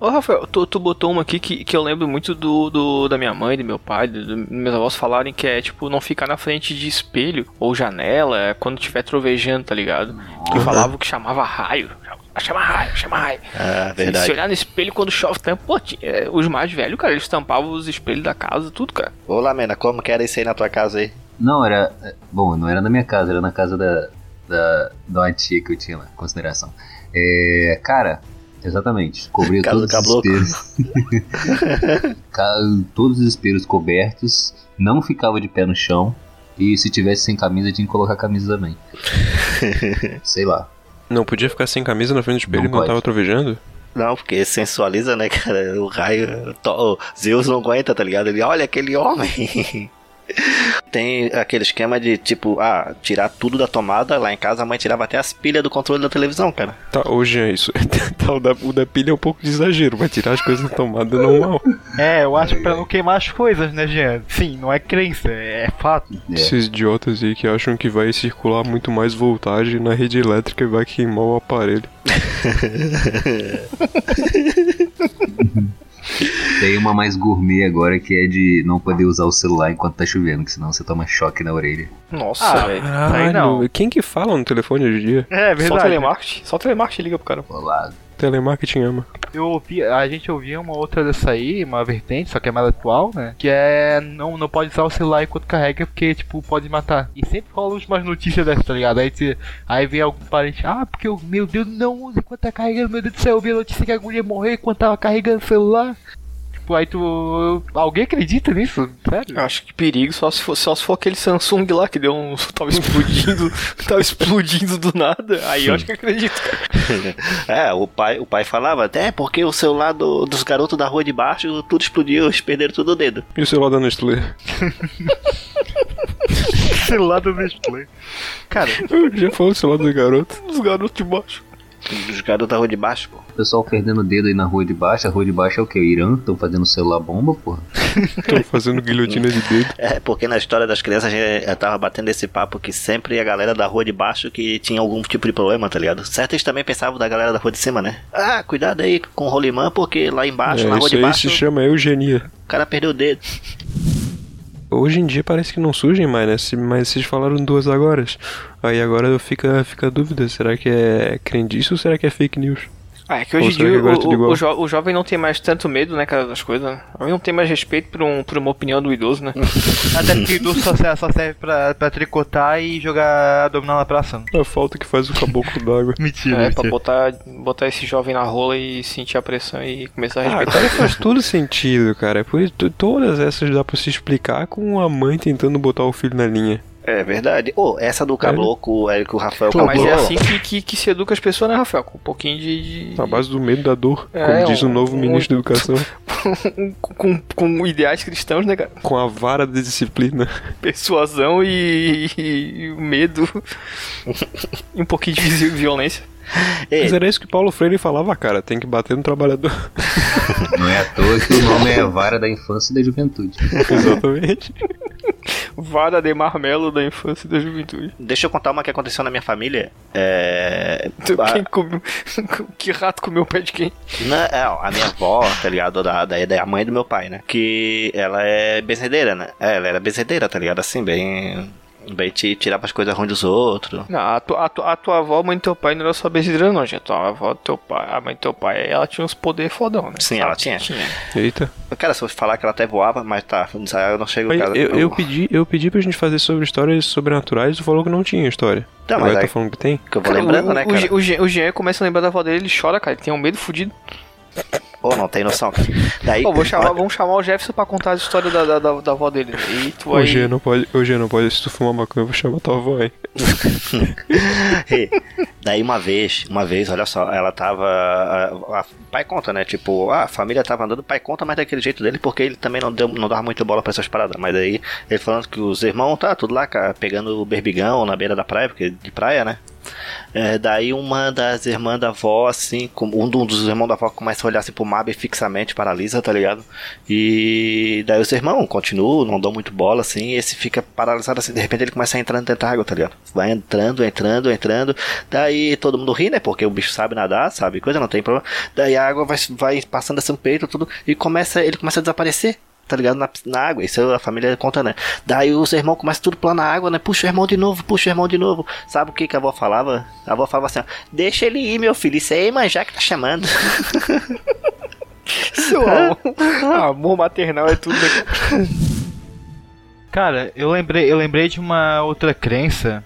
Ô Rafael, tu, tu botou uma aqui que, que eu lembro muito do, do- da minha mãe, do meu pai, do, do- meus avós falarem que é tipo não ficar na frente de espelho ou janela é, quando tiver trovejando, tá ligado? Que falavam que chamava raio. Chama raio, chama raio. Ah, Se verdade. olhar no espelho quando chove tempo, pô, tinha- é, os mais velhos, cara, eles tampavam os espelhos da casa, tudo, cara. Ô Lamena, como que era isso aí na tua casa aí? Não, era. Bom, não era na minha casa, era na casa da, da, da tia que eu tinha lá, em consideração. É, cara, exatamente. Cobria Casa todos do os. *laughs* Ca- todos os espelhos cobertos, não ficava de pé no chão. E se tivesse sem camisa, tinha que colocar camisa também. *laughs* Sei lá. Não podia ficar sem camisa na frente do espelho Não enquanto tava trovejando? Não, porque sensualiza, né, cara? O raio. to- o Zeus não aguenta, tá ligado? Ele olha aquele homem. Tem aquele esquema de tipo, ah, tirar tudo da tomada. Lá em casa a mãe tirava até as pilhas do controle da televisão, cara. Tá, hoje é isso. *laughs* Tá, o, da, o da pilha é um pouco de exagero, vai tirar as coisas da tomada é normal. É, eu acho que pra não queimar as coisas, né, Jean? Sim, não é crença, é fato. É. Esses idiotas aí que acham que vai circular muito mais voltagem na rede elétrica e vai queimar o aparelho. *laughs* Tem uma mais gourmet agora que é de não poder usar o celular enquanto tá chovendo, que senão você toma choque na orelha. Nossa, Ah, velho. Aí não. Quem que fala no telefone hoje em dia? É Só verdade. telemarketing. Só telemarketing liga pro cara. Olá. Telemarketing ama. Eu ouvi, a gente ouvia uma outra dessa aí, uma vertente, só que é mais atual, né? Que é não, não pode usar o celular enquanto carrega porque, tipo, pode matar. E sempre rolam umas notícias dessas, tá ligado? Aí, aí vem algum parente, ah, porque eu, meu Deus, não use enquanto tá carregando, meu Deus do céu, eu vi a notícia que a mulher morreu enquanto tava carregando o celular. Tipo, aí tu. Alguém acredita nisso? Sério? Eu acho que perigo só se for, só se for aquele Samsung lá que deu um. *laughs* tava explodindo. tava explodindo do nada. Aí eu acho que acredito, cara. *laughs* É, o pai, o pai falava, até porque o celular do- dos garotos da rua de baixo, tudo explodiu, eles perderam tudo o dedo. E o celular da Nestlé? *laughs* celular do Nestlé. Cara, Eu já falou o celular do garoto. Os garotos de baixo. Dos garotos da rua de baixo, pô. O pessoal perdendo o dedo aí na rua de baixo. A rua de baixo é o que? O Irã? Estão fazendo celular bomba, porra? *laughs* Tô fazendo guilhotina de dedo. É, porque na história das crianças a gente eu tava batendo esse papo que sempre a galera da rua de baixo que tinha algum tipo de problema, tá ligado? Certo, eles também pensavam da galera da rua de cima, né? Ah, cuidado aí com o rolimã, porque lá embaixo, É, na rua isso de aí baixo, se chama eugenia. o cara perdeu o dedo. Hoje em dia parece que não surgem mais, né? Se- Mas vocês falaram duas agora. Aí agora fica, fica a dúvida, será que é crendice ou será que é fake news? Ah, é que hoje em dia que é o, o, o jo- o jovem não tem mais tanto medo, né, cara, das coisas. né? Ele não tem mais respeito por, um, por uma opinião do idoso, né? *laughs* até porque o idoso só, serve- só serve pra, pra tricotar e jogar abdominal na praça. A falta que faz o caboclo d'água. *laughs* Mentira. É, pra botar, botar esse jovem na rola e sentir a pressão e começar a Ah, respeitar. agora faz tudo sentido, cara. Por isso, to- todas essas dá pra se explicar com a mãe tentando botar o filho na linha. É verdade. Ô, essa do cabloco, é que o Rafael Pô, mas é assim que, que, que se educa as pessoas, né, Rafael? Com um pouquinho de. de- Na base do medo da dor, É, como diz o novo um- ministro da Educação. *laughs* com, com ideais cristãos, né, cara? Com a vara da disciplina. Persuasão e, e medo. e um pouquinho de vi- violência. Mas era isso que Paulo Freire falava, cara. Tem que bater no trabalhador. Não é à toa que o nome é Vara da Infância e da Juventude. *laughs* Exatamente. Vara de marmelo da infância e da juventude. Deixa eu contar uma que aconteceu na minha família. É. Quem comeu... *laughs* que rato comeu o pé de quem? Na, é, ó, a minha avó, tá ligado? Da, da, da mãe do meu pai, né? Que ela é benzedeira, né? É, ela era benzedeira, tá ligado? Assim, bem. Bem te tirava as coisas ruins dos outros. Não, a, tu, a, tu, a tua avó, a mãe do teu pai, não era só benzedeira, não, gente. A tua avó, do teu pai, a mãe do teu pai, ela tinha uns poderes fodão, né? Sim, ela tinha. Tinha. Eita. Cara, se eu falar que ela até voava, mas tá, eu não chego Mas cara, eu, eu, pedi, eu pedi pra gente fazer sobre histórias sobrenaturais e tu falou que não tinha história. Tá, mas Agora aí- tá falando que tem? Que eu vou Cara, lembrando, o, né, o, cara? O, Jean, o Jean começa a lembrar da avó dele, ele chora, cara. Ele tem um medo fudido. Pô, não tem noção. Daí. Pô, vou chamar, vamos chamar o Jefferson pra contar a história da, da, da, da avó dele. E tu aí... G não pode, o G não pode, se tu fumar maconha, eu vou chamar tua avó aí. *laughs* Daí uma vez, uma vez, olha só, ela tava. A, a- pai conta, né? Tipo, a família tava andando, pai conta mais daquele jeito dele, porque ele também não, deu, não dava muito bola pra essas paradas. Mas daí, ele falando que os irmãos tá tudo lá, cara, pegando o berbigão na beira da praia, porque de praia, né? É, daí uma das irmãs da avó, assim, um do- dos irmãos da avó começa a olhar assim pro mar bem fixamente, paralisa, tá ligado? E daí os irmãos continuam, não dão muito bola, assim, e esse fica paralisado assim, de repente ele começa a entrar dentro da água, tá ligado? Vai entrando, entrando, entrando, daí todo mundo ri, né? Porque o bicho sabe nadar, sabe? Coisa não tem problema. Daí a água vai, vai passando assim no peito, tudo, e começa, ele começa a desaparecer. Tá ligado? Na, na água, isso a família conta, né? Daí os irmãos começam tudo pular na água, né? Puxa o irmão de novo, puxa o irmão de novo. Sabe o que, que a avó falava? A avó falava assim: ó, Deixa ele ir, meu filho, isso aí, mas já que tá chamando. *laughs* Seu *laughs* amor, maternal é tudo, né? cara? Cara, eu lembrei, eu lembrei de uma outra crença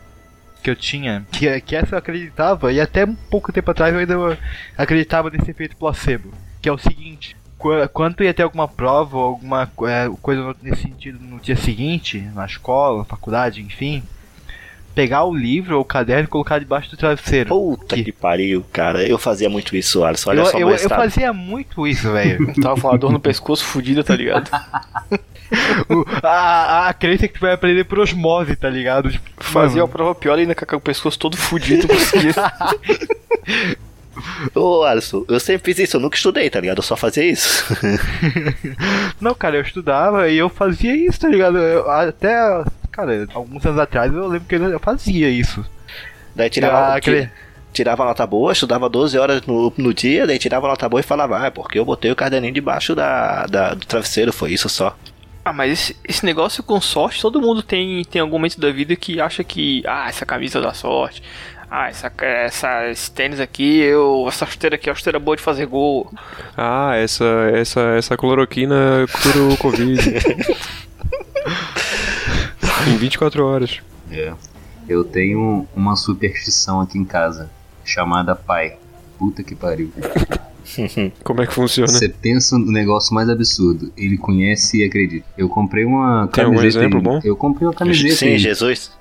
que eu tinha, que, que essa eu acreditava, e até um pouco tempo atrás eu ainda acreditava nesse efeito placebo, que é o seguinte, qu- quando tu ia ter alguma prova ou alguma é, coisa no- nesse sentido no dia seguinte, na escola, na faculdade, enfim, pegar o livro ou o caderno e colocar debaixo do travesseiro. Puta que pariu, cara. Eu fazia muito isso, Alisson. Olha eu, só eu, eu fazia muito isso, velho. *laughs* Tava com uma dor no pescoço fudida, tá ligado? *laughs* O- a, a crença é que tu vai aprender por osmose, tá ligado? Tipo, Fazia a mano, prova pior ainda com o pescoço todo fudido, conseguia. *laughs* Ô, Alisson, eu sempre fiz isso, eu nunca estudei, tá ligado? Eu só fazia isso. *laughs* Não, cara, eu estudava e eu fazia isso, tá ligado? Eu- até, cara, alguns anos atrás eu lembro que eu fazia isso. Daí tirava, Ah, aquele- tirava nota boa, estudava 12 horas no, no dia, daí tirava nota boa e falava, ah, é porque eu botei o caderninho debaixo da, da- do travesseiro, foi isso só. Ah, mas esse, esse negócio com sorte, todo mundo tem, tem algum momento da vida que acha que, ah, essa camisa dá sorte. Ah, essa, essa, esse tênis aqui, eu, essa chuteira aqui é uma chuteira boa de fazer gol. Ah, essa, essa, essa cloroquina cura o Covid. *laughs* em 24 horas. É. Eu tenho uma superstição aqui em casa, chamada pai. Puta que pariu. *laughs* Como é que funciona? Você pensa no negócio mais absurdo. Ele conhece e acredita. Eu comprei uma Tem algum camiseta. exemplo em- bom? Eu comprei uma camiseta. Sim, em- Jesus.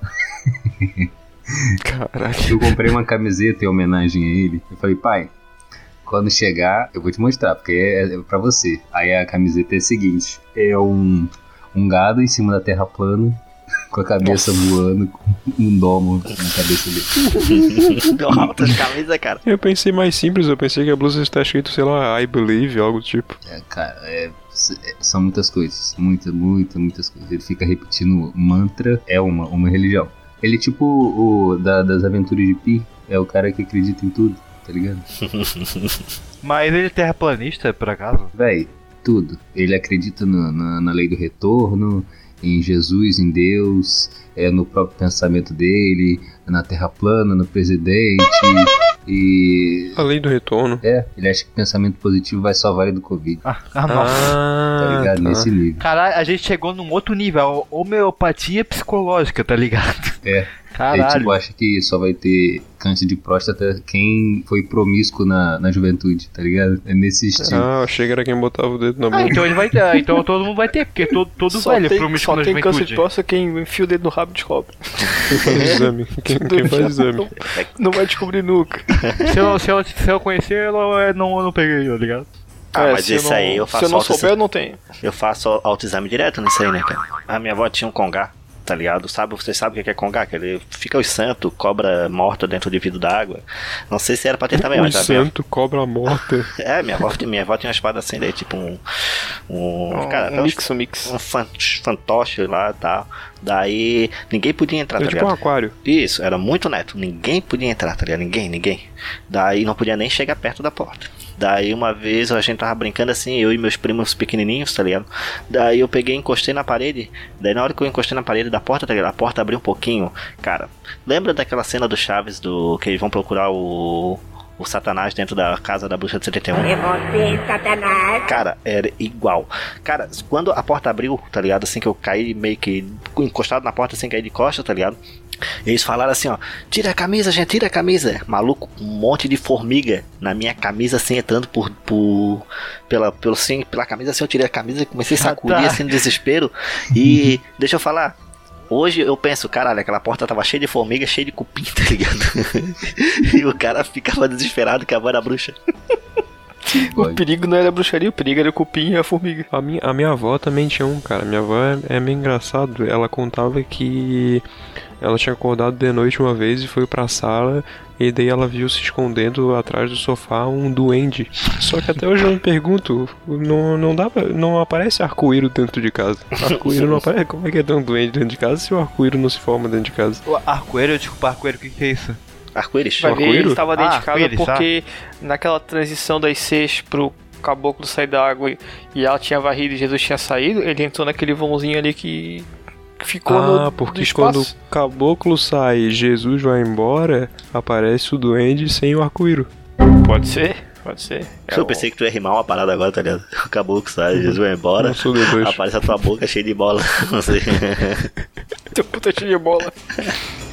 *laughs* Caraca. Eu comprei uma camiseta em homenagem a ele. Eu falei, pai, quando chegar, eu vou te mostrar, porque é, é pra você. Aí a camiseta é a seguinte: é um, um gado em cima da terra plana, com a cabeça voando, com um domo na cabeça dele. *laughs* Deu altas camisas, cara. Eu pensei mais simples, eu pensei que a blusa está escrito, sei lá, I believe, algo do tipo. É, cara, é, é- são muitas coisas. Muitas, muitas, muitas coisas. Ele fica repetindo mantra, é uma, uma religião. Ele é tipo o da- das aventuras de Pi, é o cara que acredita em tudo, tá ligado? *laughs* Mas ele é terraplanista, por acaso? Véi, tudo. Ele acredita no- na, na lei do retorno, em Jesus, em Deus, é, no próprio pensamento dele, na terra plana, no presidente. E. A lei do retorno. É, ele acha que pensamento positivo vai salvar ele do Covid. Ah, ah, nossa. Tá ligado? tá. Nesse nível. Caralho, a gente chegou num outro nível, a homeopatia psicológica, tá ligado? É. Caralho. tipo, acha que só vai ter câncer de próstata quem foi promíscuo na, na juventude, tá ligado? É nesse estilo. Ah, achei que era quem botava o dedo na Ah, boca. então ele vai ter, então todo mundo vai ter, porque todo, todo Só velho é tem, promissor só na tem câncer de juventude. próstata quem enfia o dedo no rabo descobre. Quem faz exame? Quem, quem faz exame? Não, não vai descobrir nunca. Se eu, se, eu, se eu conhecer, eu não, eu não, peguei, tá ligado? Ah, É, mas se isso não- aí eu Se faço eu não souber, eu não tenho. Eu faço autoexame direto nisso aí, né, cara? A minha avó tinha um congá, tá ligado? Sabe, vocês sabem o que é congá? Que ele fica os santos, cobra morta dentro de vidro d'água. Não sei se era pra ter também, mas a minha, santo cobra morta. *laughs* É, minha avó, minha avó tinha uma espada assim, daí tipo um. Um. Um, cara, um mix, um mix. um fan- fantoche lá e tal. Daí ninguém podia entrar, É tá tipo um ligado? aquário. Isso, era muito neto. Ninguém podia entrar, tá ligado? Ninguém, ninguém. Daí não podia nem chegar perto da porta. Daí uma vez a gente tava brincando assim, eu e meus primos pequenininhos, tá ligado? Daí eu peguei encostei na parede. Daí na hora que eu encostei na parede da porta, tá ligado? A porta abriu um pouquinho. Cara, lembra daquela cena do Chaves do que eles vão procurar o. O Satanás dentro da casa da bruxa de 71? É você, Satanás. Cara, era igual. Cara, quando a porta abriu, tá ligado? Assim que eu caí meio que encostado na porta, assim, caí de costa, tá ligado? Eles falaram assim, ó, tira a camisa, gente, tira a camisa. Maluco, um monte de formiga na minha camisa, assim, entrando por, por pela, pelo, assim, pela camisa, assim, eu tirei a camisa e comecei a Ah, sacudir, tá. assim, no desespero. *laughs* E, deixa eu falar, Hoje eu penso, caralho, aquela porta tava cheia de formiga, cheia de cupim, *laughs* tá ligado? e o cara ficava desesperado que a era bruxa. *laughs* O perigo não era a bruxaria, o perigo era o cupim e a formiga. A minha, a minha avó também tinha um, cara. Minha avó é, é meio engraçado. Ela contava que ela tinha acordado de noite uma vez e foi pra sala. E daí ela viu se escondendo atrás do sofá um duende. Só que até hoje eu me pergunto, não, não dá pra, não aparece arco-íris dentro de casa. *laughs* Arco-íris não aparece. Como é que é ter um duende dentro de casa se o arco-íris não se forma dentro de casa? O arco-íris, desculpa, arco-íris, o que, que é isso? Arco-íris. Vai ver, ele estava dentro Ah, de casa arco-íris, tá. porque naquela transição das seis pro caboclo sair da água e- e ela tinha varrido e Jesus tinha saído, ele entrou naquele vãozinho ali que ficou no Ah, porque quando o caboclo sai e Jesus vai embora, aparece o duende sem o arco-íris. Pode ser, pode ser. É eu o- pensei que tu ia rimar uma parada agora, tá ligado? Acabou que sai, Jesus vai embora. Não sou D2. Aparece a tua boca cheia de bola. *laughs* Não sei. Teu puta cheio de bola. *laughs*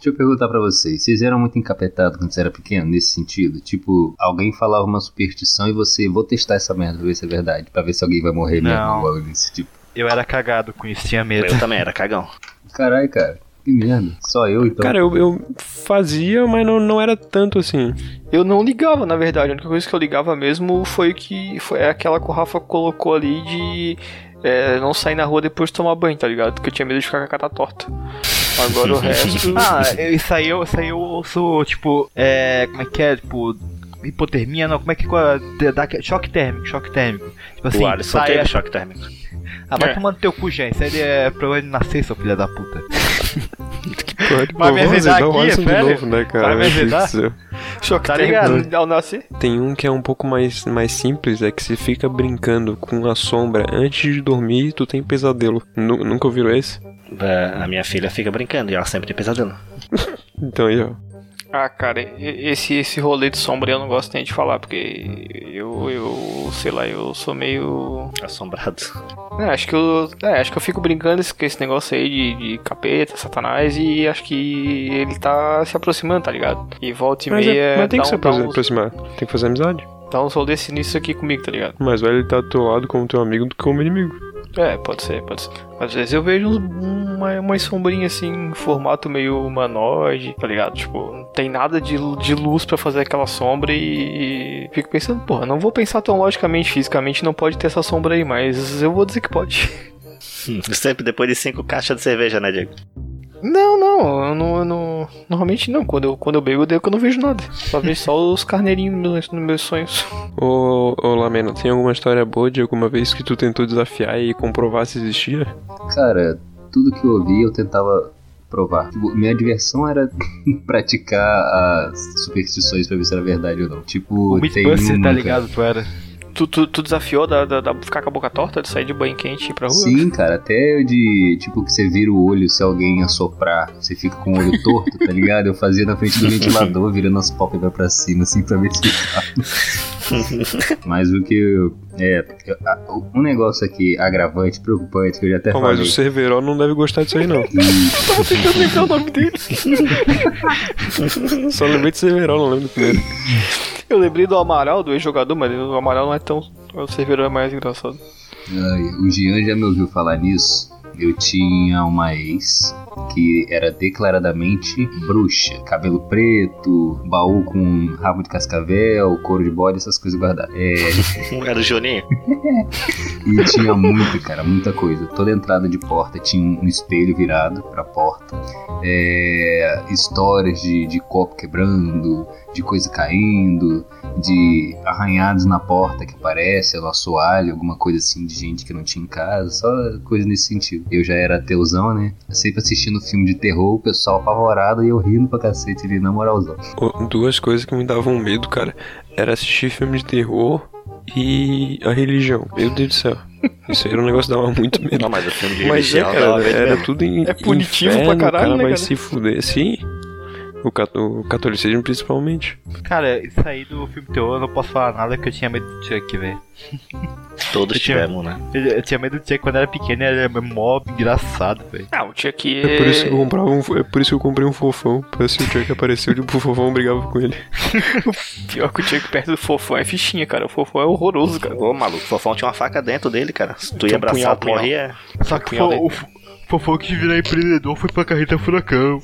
Deixa eu perguntar pra vocês, vocês eram muito encapetados quando você era pequeno, nesse sentido? Tipo, alguém falava uma superstição e você, vou testar essa merda pra ver se é verdade, pra ver se alguém vai morrer mesmo, Não. algo desse tipo. Eu era cagado com isso, tinha medo. Eu também era cagão. Caralho, cara, que merda. Só eu, então. Cara, eu, eu fazia, mas não, não era tanto assim. Eu não ligava, na verdade. A única coisa que eu ligava mesmo foi que foi aquela que o Rafa colocou ali de é, não sair na rua depois de tomar banho, tá ligado? Porque eu tinha medo de ficar com a cara torta. Agora o *laughs* resto. Ah, eu- isso aí eu, isso aí eu sou, tipo, é. Como é que é? Tipo. Hipotermia, não, como é que é? Da- choque térmico, choque térmico. Tipo assim, o Alisson sai teve a- choque térmico. Ah, vai É. tomando teu cu, gente. Isso aí é pra ele nascer, seu filho da puta. *laughs* Pode, Vai me azedar o aqui, Alisson de velho? novo, né, cara? Vai me céu. Choque Tá térmico ligado? ao nascer. Tem um que é um pouco mais, mais simples, é que se fica brincando com a sombra antes de dormir, tu tem pesadelo. Nu- nunca ouviram esse? É, A minha filha fica brincando e ela sempre tem pesadelo. *laughs* Então aí, ó. Ah, cara, esse, esse rolê de sombra eu não gosto nem de falar, porque eu, eu sei lá, eu sou meio. Assombrado. É, acho que eu. É, acho que eu fico brincando com esse negócio aí de, de capeta, satanás, e acho que ele tá se aproximando, tá ligado? E volta e Mas, é- meia. mas tem que se um- uns- aproximar. Tem que fazer amizade. Dá uns rolês sinistros aqui comigo, tá ligado? Mas vai ele tá do teu lado como teu amigo do que como inimigo. É, pode ser, pode ser. Às vezes eu vejo uma, umas sombrinhas assim, em formato meio humanoide, tá ligado? Tipo, não tem nada de, de luz pra fazer aquela sombra e, e fico pensando, porra, não vou pensar tão logicamente, fisicamente não pode ter essa sombra aí, mas eu vou dizer que pode. *laughs* Sempre depois de cinco caixas de cerveja, né, Diego? Não, não, eu não, eu não- normalmente não. Quando eu, quando eu bebo, eu devo que eu não vejo nada. Só vejo só os carneirinhos nos meus, nos meus sonhos. Ô, ô Lamena, tem alguma história boa de alguma vez que tu tentou desafiar e comprovar se existia? Cara, tudo que eu ouvi eu tentava provar. Tipo, minha diversão era *laughs* praticar as superstições pra ver se era verdade ou não. Tipo, O tem Mythbuster, uma, tá cara. ligado? Tu era. Tu, tu, tu desafiou da, da, da- ficar com a boca torta, de sair de banho quente e ir pra rua? Sim, cara, até de tipo que você vira o olho se alguém assoprar, você fica com o olho torto, tá ligado? Eu fazia na frente do ventilador, virando as pálpebras pra cima, assim, pra ver se ficava. *laughs* Mas o que eu. É, eu- a- um negócio aqui agravante, preocupante, que eu já até Pô, mas falei. o Cerveró não deve gostar disso aí, não. *laughs* Tava tentando lembrar o nome dele. *laughs* Só lembrei de Cerveró, não lembro do primeiro. Eu lembrei do Amaral, do ex-jogador, mas o Amaral não é tão O Severo é mais engraçado. Ai, o Jean já me ouviu falar nisso. Eu tinha uma ex que era declaradamente bruxa. Cabelo preto, baú com rabo de cascavel, couro de bode, essas coisas guardadas. É, Era o Juninho. e tinha muita, cara, muita coisa. Toda entrada de porta tinha um espelho virado pra porta. É, histórias de, de copo quebrando, de coisa caindo, de arranhados na porta que parece, no assoalho, alguma coisa assim de gente que não tinha em casa, só coisa nesse sentido. Eu já era ateuzão, né? Sempre assistindo filme de terror, o pessoal apavorado e eu rindo pra cacete ali, na moralzão. Duas coisas que me davam medo, cara, era assistir filme de terror e a religião. Meu Deus do céu. Isso aí era um negócio que dava muito medo. Não, mas o filme de Mas é, religião cara, era mesmo. tudo em É punitivo inferno, pra caralho, o cara né, vai cara? se fuder, sim. O, cat- o catolicismo principalmente. Cara, isso aí do filme terror eu não posso falar nada porque eu tinha medo do Chuck, velho. *laughs* Todos Eu tinha- tivemos, né? Eu, eu tinha medo do Chuck quando era pequeno, era mó engraçado, velho. Ah, o Chuck É por isso que eu comprava um, é por isso que eu comprei um fofão. Pra se o Chuck apareceu, tipo, o fofão brigava com ele. *laughs* Pior que o Chuck perto do Fofão é fichinha, cara. O Fofão é horroroso, cara. Ô, maluco, o Fofão tinha uma faca dentro dele, cara. Se tu ia um abraçar, punhal, tu morria. Só que o, o Fofão que virar empreendedor foi pra carreta furacão.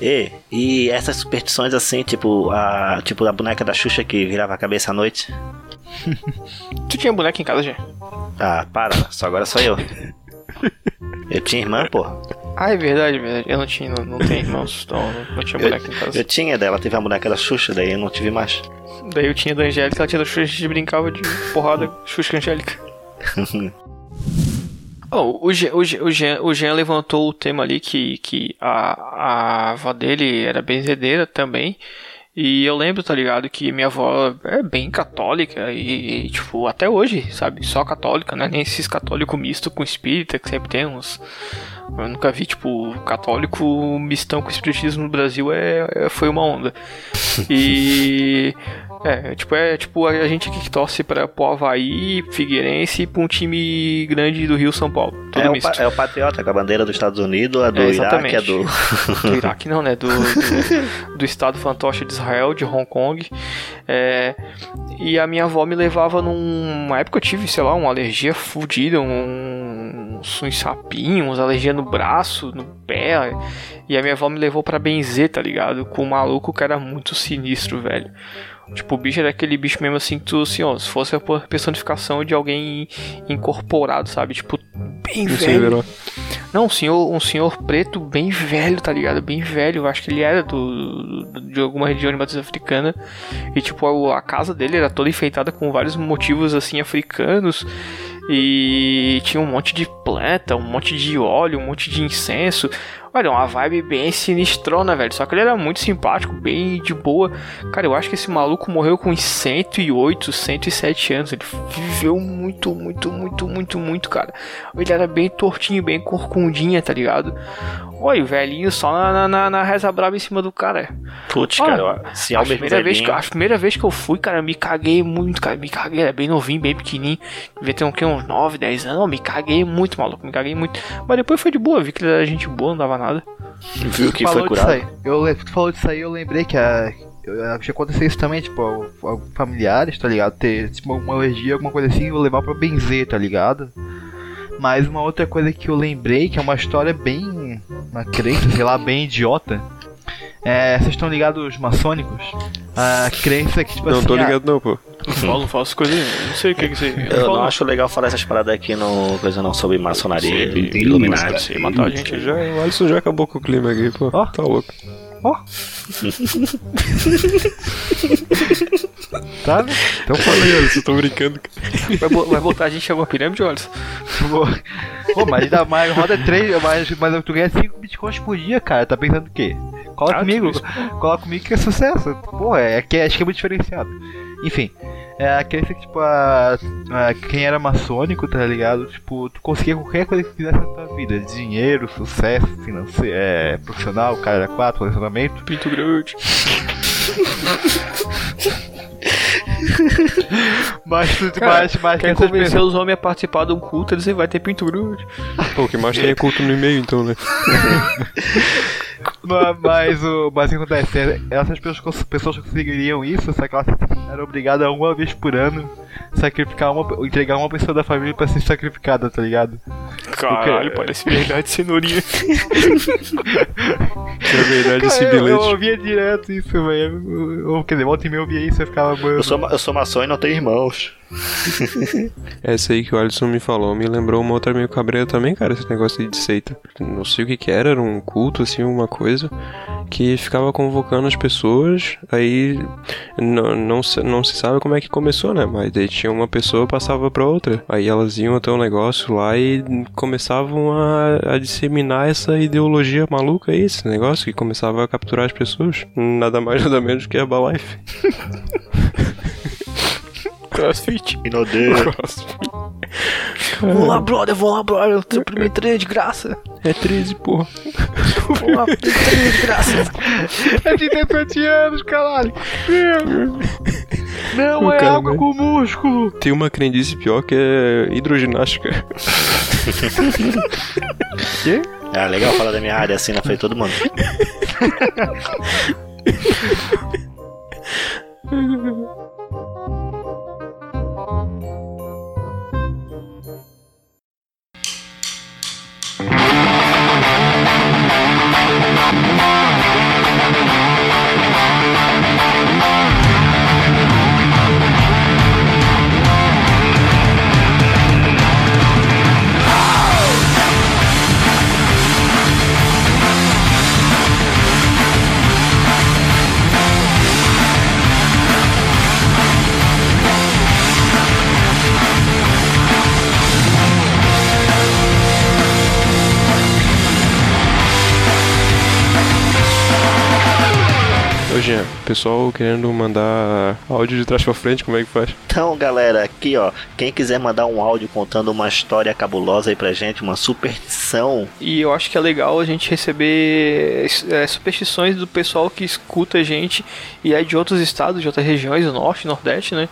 E, e essas superstições assim, tipo a, tipo a boneca da Xuxa que virava a cabeça à noite. Tu tinha boneca em casa, já? Ah, para, só agora sou eu. Eu tinha irmã, pô. Ah, é verdade, é verdade. Eu não tinha, não, não tenho irmãos, então não, não tinha boneca em casa. Eu tinha dela, teve a boneca da Xuxa, daí eu não tive mais. Daí eu tinha da Angélica, ela tinha da Xuxa, a gente brincava de porrada Xuxa Angélica. *laughs* Oh, o, Jean, o, Jean, o, Jean, levantou o tema ali que, que a, a avó dele era benzedeira também. E eu lembro, tá ligado, que minha avó é bem católica e, e, tipo, até hoje, sabe? Só católica, né? Nem esses católico misto com espírita, que sempre tem uns. Eu nunca vi, tipo, católico mistão com espiritismo no Brasil é, é- foi uma onda. *laughs* E. É, tipo, é tipo a gente aqui que torce pra, pro Havaí, Figueirense e pra um time grande do Rio São Paulo. Tudo É o, misto. pa- é o patriota com a bandeira dos Estados Unidos, a do É, Iraque, a do. *laughs* do Iraque não, né? Do, do, do estado fantoche de Israel, de Hong Kong. É, e a minha avó me levava numa época eu tive, sei lá, uma alergia fodida, um, uns sapinhos, uns alergia no braço, no pé. E a minha avó me levou pra benzer, tá ligado? Com um maluco que era muito sinistro, velho. Tipo, o bicho era aquele bicho mesmo assim, que tu, assim, ó, se fosse a personificação de alguém incorporado, sabe? Tipo, bem sei, velho. Não, um senhor, um senhor preto bem velho, tá ligado? Bem velho. Eu acho que ele era do, de alguma região de matriz africana. E, tipo, a, a casa dele era toda enfeitada com vários motivos, assim, africanos. E tinha um monte de planta, um monte de óleo, um monte de incenso. Olha, uma vibe bem sinistrona, velho. Só que ele era muito simpático, bem de boa. Cara, eu acho que esse maluco morreu com uns 108, 107 anos. Ele viveu muito, muito, muito, muito, muito, cara. Ele era bem tortinho, bem corcundinha, tá ligado? Olha, o velhinho só na, na, na reza brava em cima do cara. Putz, Olha, cara, se é a, o mesmo primeira vez que, a primeira vez que eu fui, cara, eu me caguei muito, cara. Me caguei, era bem novinho, bem pequenininho. Devia ter um, uns 9, 10 anos. Eu me caguei muito, maluco. Me caguei muito. Mas depois foi de boa, vi que ele era gente boa, não dava nada. Viu que foi curado? aí. Eu, tu falou disso aí, eu lembrei que a, já aconteceu isso também, tipo, a- a- familiares, tá ligado? Ter tipo, uma alergia, alguma coisa assim, eu levar pra benzer, tá ligado? Mas uma outra coisa que eu lembrei, que é uma história bem. uma crença, sei lá, bem idiota. É, vocês estão ligados maçônicos? A crença que, tipo Não, assim. tô ah, ligado não, pô. Não falo, não faço coisa nenhuma. Não sei o que que você. Eu não acho legal falar essas paradas aqui no coisa não sobre maçonaria Sim, e matar a gente Já, o Alisson já acabou com o clima aqui, pô. Ó. Tá louco. *laughs* Tá? né? Então Falei, Alisson, tô brincando. Vai, vai botar a gente em alguma pirâmide, olha? Pô, Pô, mas ainda mais, roda 3, mas, mas tu ganha 5 bitcoins por dia, cara. Tá pensando o quê? Cola Ah, comigo, cola comigo que é sucesso. Pô, é que é esquema diferenciado. Enfim, é aquele que, tipo, a, a- quem era maçônico, tá ligado? Tipo, tu conseguia qualquer coisa que fizesse na tua vida: dinheiro, sucesso financeiro, é, profissional, cara, quatro, relacionamento. Pinto grande. Mas tu, Cara, mas, mas Quer essas convencer os homens a participar de um culto, eles vai ter pinto grande. Pô, o que mais tem é culto no e-mail, então, né? *laughs* Ma- Mas o mas o que acontece? é, Essas pessoas, pessoas conseguiriam isso, só que elas eram obrigadas a uma vez por ano sacrificar uma, entregar uma pessoa da família pra ser sacrificada, tá ligado? Caralho, parece verdade cenourinha. *laughs* Que é verdade esse Cara, eu, eu ouvia direto isso, velho. Quer dizer, volta e meia eu ouvia isso e eu ficava, mano. Eu sou, eu sou maçom e não tenho irmãos. *laughs* Essa aí que o Alisson me falou me lembrou uma outra meio cabreira também, cara, esse negócio aí de seita. Não sei o que que era, era um culto, assim, uma coisa, que ficava convocando as pessoas, aí não, não, se, não se sabe como é que começou, né? Mas daí tinha uma pessoa passava pra outra. Aí elas iam até um negócio lá e começavam a, a disseminar essa ideologia maluca aí, esse negócio que começava a capturar as pessoas. Nada mais, *laughs* nada menos que a Herbalife. *laughs* Crossfit. Não odeio. Vou lá, brother, vou lá, brother. Seu primeiro treino de graça. É 13, porra. Vou lá, *laughs* primeiro treino de graça. É de 17 anos, caralho. Meu. Não O é cara algo vai- com músculo. Tem uma crendice pior que é hidroginástica. *laughs* Ah, legal falar da minha área assim na frente de todo mundo. *laughs* Jean, pessoal querendo mandar áudio de trás pra frente, como é que faz? Então, galera, aqui ó, quem quiser mandar um áudio contando uma história cabulosa aí pra gente, uma superstição, E eu acho que é legal a gente receber é, superstições do pessoal que escuta a gente e é de outros estados, de outras regiões, do norte, nordeste, né?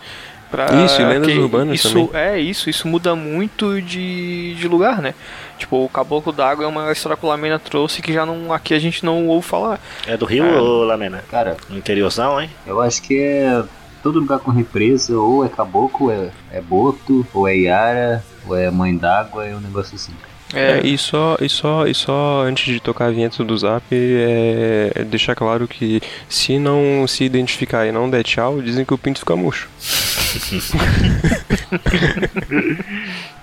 Pra Isso, e lendas urbanas isso, também. É, isso, isso muda muito de, de lugar, né? Tipo, o Caboclo d'Água é uma história que o Lamena trouxe que já não, aqui a gente não ouve falar. é do Rio Ah. ou Lamena? Cara, No interiorzão, hein? eu acho que é todo lugar com represa, ou é caboclo, é, é boto, ou é Yara, ou é mãe d'água, é um negócio assim. É, e só, e só, e só antes de tocar a vinheta do Zap, é, é deixar claro que se não se identificar e não der tchau, dizem que o pinto fica murcho. *laughs* *laughs*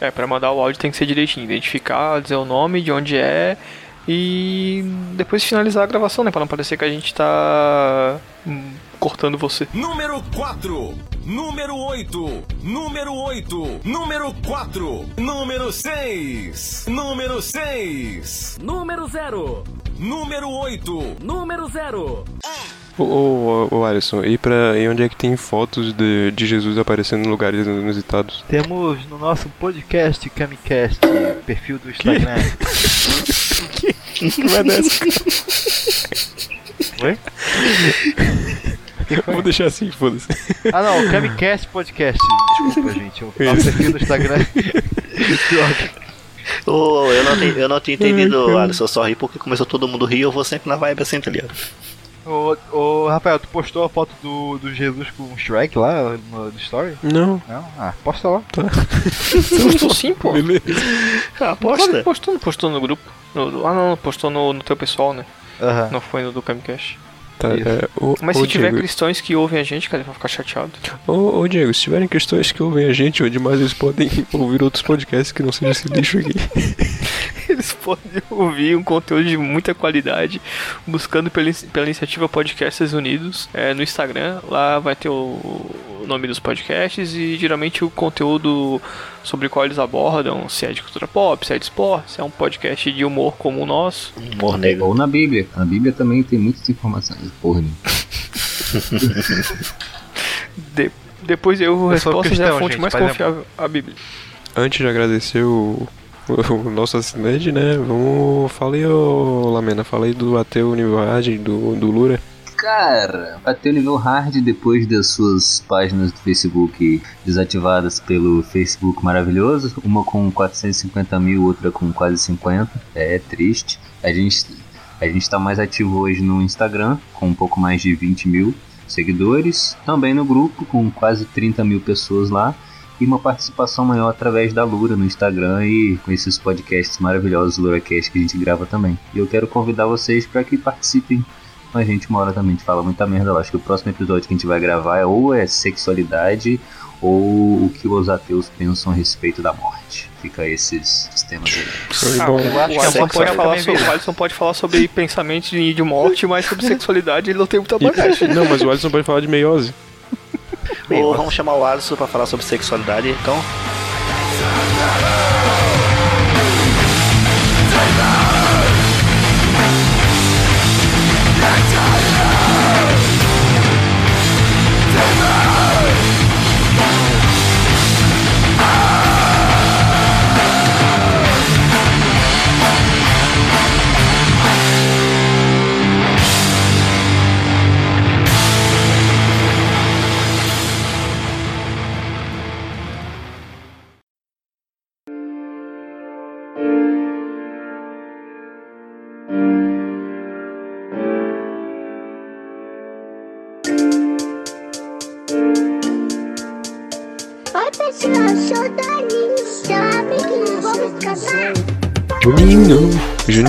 É, pra mandar o áudio tem que ser direitinho, identificar, dizer o nome, de onde é e depois finalizar a gravação, né? Pra não parecer que a gente tá hum, cortando você. Número 4, número 8, número 8, número 4, número 6, número 6, Número 0. número 8, Número 0. Ô, ô, ô, Alisson, e, pra, e onde é que tem fotos de, de Jesus aparecendo em lugares inusitados? Temos no nosso podcast Camicast, perfil do Instagram. Que *laughs* vai dessa? Oi? Que foi? Vou deixar assim, foda-se. Ah não, Camicast Podcast. Desculpa, gente. O nosso perfil do Instagram. *laughs* Ô, eu, não tenho, eu não tinha entendido, Alisson, eu só ri porque começou todo mundo rir, eu vou sempre na vibe assim, tá ligado? Ô, ô, Rafael, tu postou a foto do, do Jesus com o Shrek lá no, no story? Não, Não? Ah, posta lá. *laughs* Postou sim, pô. beleza. *laughs* Ah, aposta. postou, não postou no grupo. No- ah, não, postou no, no teu pessoal, né? Aham. Não foi no do Camcast. Tá, é, ô, Mas se tiver Diego, cristãos que ouvem a gente, cara, eles vão ficar chateados. ô, ô, Diego, se tiverem questões que ouvem a gente, onde mais eles podem *laughs* ouvir outros podcasts que não seja esse lixo aqui. *laughs* Eles podem ouvir um conteúdo de muita qualidade buscando pela, pela iniciativa Podcasts Unidos é, no Instagram. Lá vai ter o, o nome dos podcasts e geralmente o conteúdo sobre o qual eles abordam, se é de cultura pop, se é de esporte, se é um podcast de humor como o nosso. Humor negro. Ou na Bíblia. Na Bíblia também tem muitas informações. Porra, né? De- depois eu Eu sou respostas é a fonte gente, mais confiável, a Bíblia. Antes de agradecer o, o nosso assinante, né? Vamos. Fala aí, ô Lamena, fala aí do Ateu Univagem, do, do Lura. Cara, o nível hard depois das suas páginas do Facebook desativadas pelo Facebook maravilhoso, uma com 450 mil, outra com quase 50, é triste. A gente, a gente tá mais ativo hoje no Instagram, com um pouco mais de 20 mil. seguidores, também no grupo com quase 30 mil pessoas lá e uma participação maior através da Lura no Instagram e com esses podcasts maravilhosos LuraCast que a gente grava também. E eu quero convidar vocês para que participem a gente uma hora também. A gente fala muita merda lá. Acho que o próximo episódio que a gente vai gravar é ou é sexualidade ou o que os ateus pensam a respeito da morte. Fica esses, esses temas aí. Ah, bom. o Alisson pode, falar sobre, o Alisson pode falar sobre pensamentos de, de morte, mas sobre *laughs* sexualidade ele não tem muita bagagem. *laughs* Não, mas o Alisson pode falar de meiose. Ou vamos chamar o Alisson pra falar sobre sexualidade, então.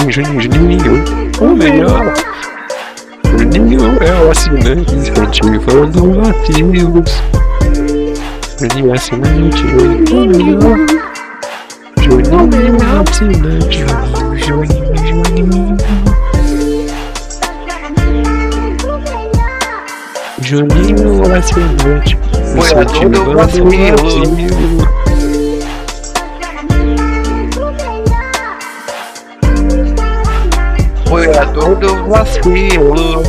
Juninho, Juninho, o melhor. Juninho é o assinante incentivando ativos. Juninho é assinante, o melhor. Juninho é assinante, Juninho, Juninho, Juninho é assinante. Apoiador do vacilo. Do vacilo.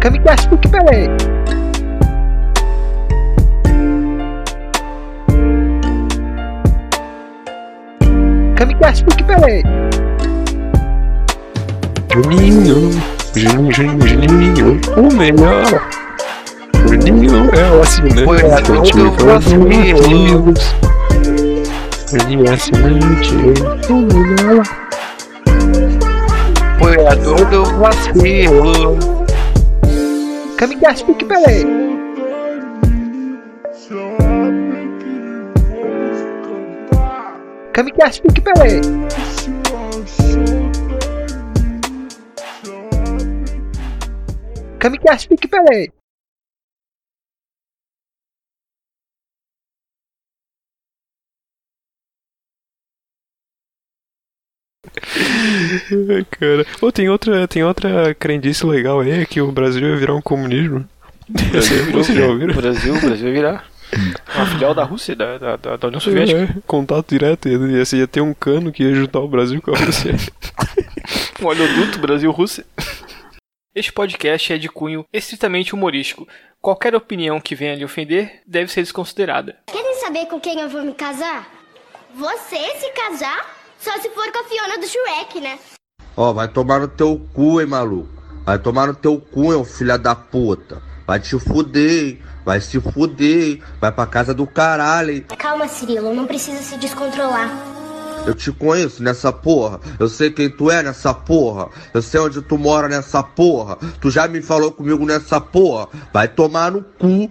Kamikaze Pique Pelé. Kamikaze Pique Pelé. Juninho, Juninho, Juninho, Juninho, o melhor. Juninho é o assinante Apoiador do incentivando vacilo. Ativos. Juninho é assinante, o melhor. Apoiador do vacilo. Kamikaze Pique Pelé. Kamikaze Pique Pelé. Kamikaze Pique Pelé. Ai, *laughs* cara. Ô, tem outra, tem outra crendice legal aí, é que o Brasil ia virar um comunismo. *laughs* Vocês já ouviram? O Brasil, o Brasil vai virar uma filial da Rússia, da, da, da, da União Soviética. É, contato direto, ia, ia, ia ter um cano que ia juntar o Brasil com a Rússia. *laughs* Um oleoduto Brasil-Rússia. Este podcast é de cunho estritamente humorístico. Qualquer opinião que venha lhe ofender deve ser desconsiderada. Querem saber com quem eu vou me casar? Você se casar? Só se for com a Fiona do Shrek, né? Ó, vai tomar no teu cu, hein, maluco. Vai tomar no teu cu, hein, filha da puta. Vai te fuder, hein. Vai se fuder, hein. Vai pra casa do caralho, hein. Calma, Cirilo, não precisa se descontrolar. Eu te conheço nessa porra. Eu sei quem tu é nessa porra. Eu sei onde tu mora nessa porra. Tu já me falou comigo nessa porra. Vai tomar no cu.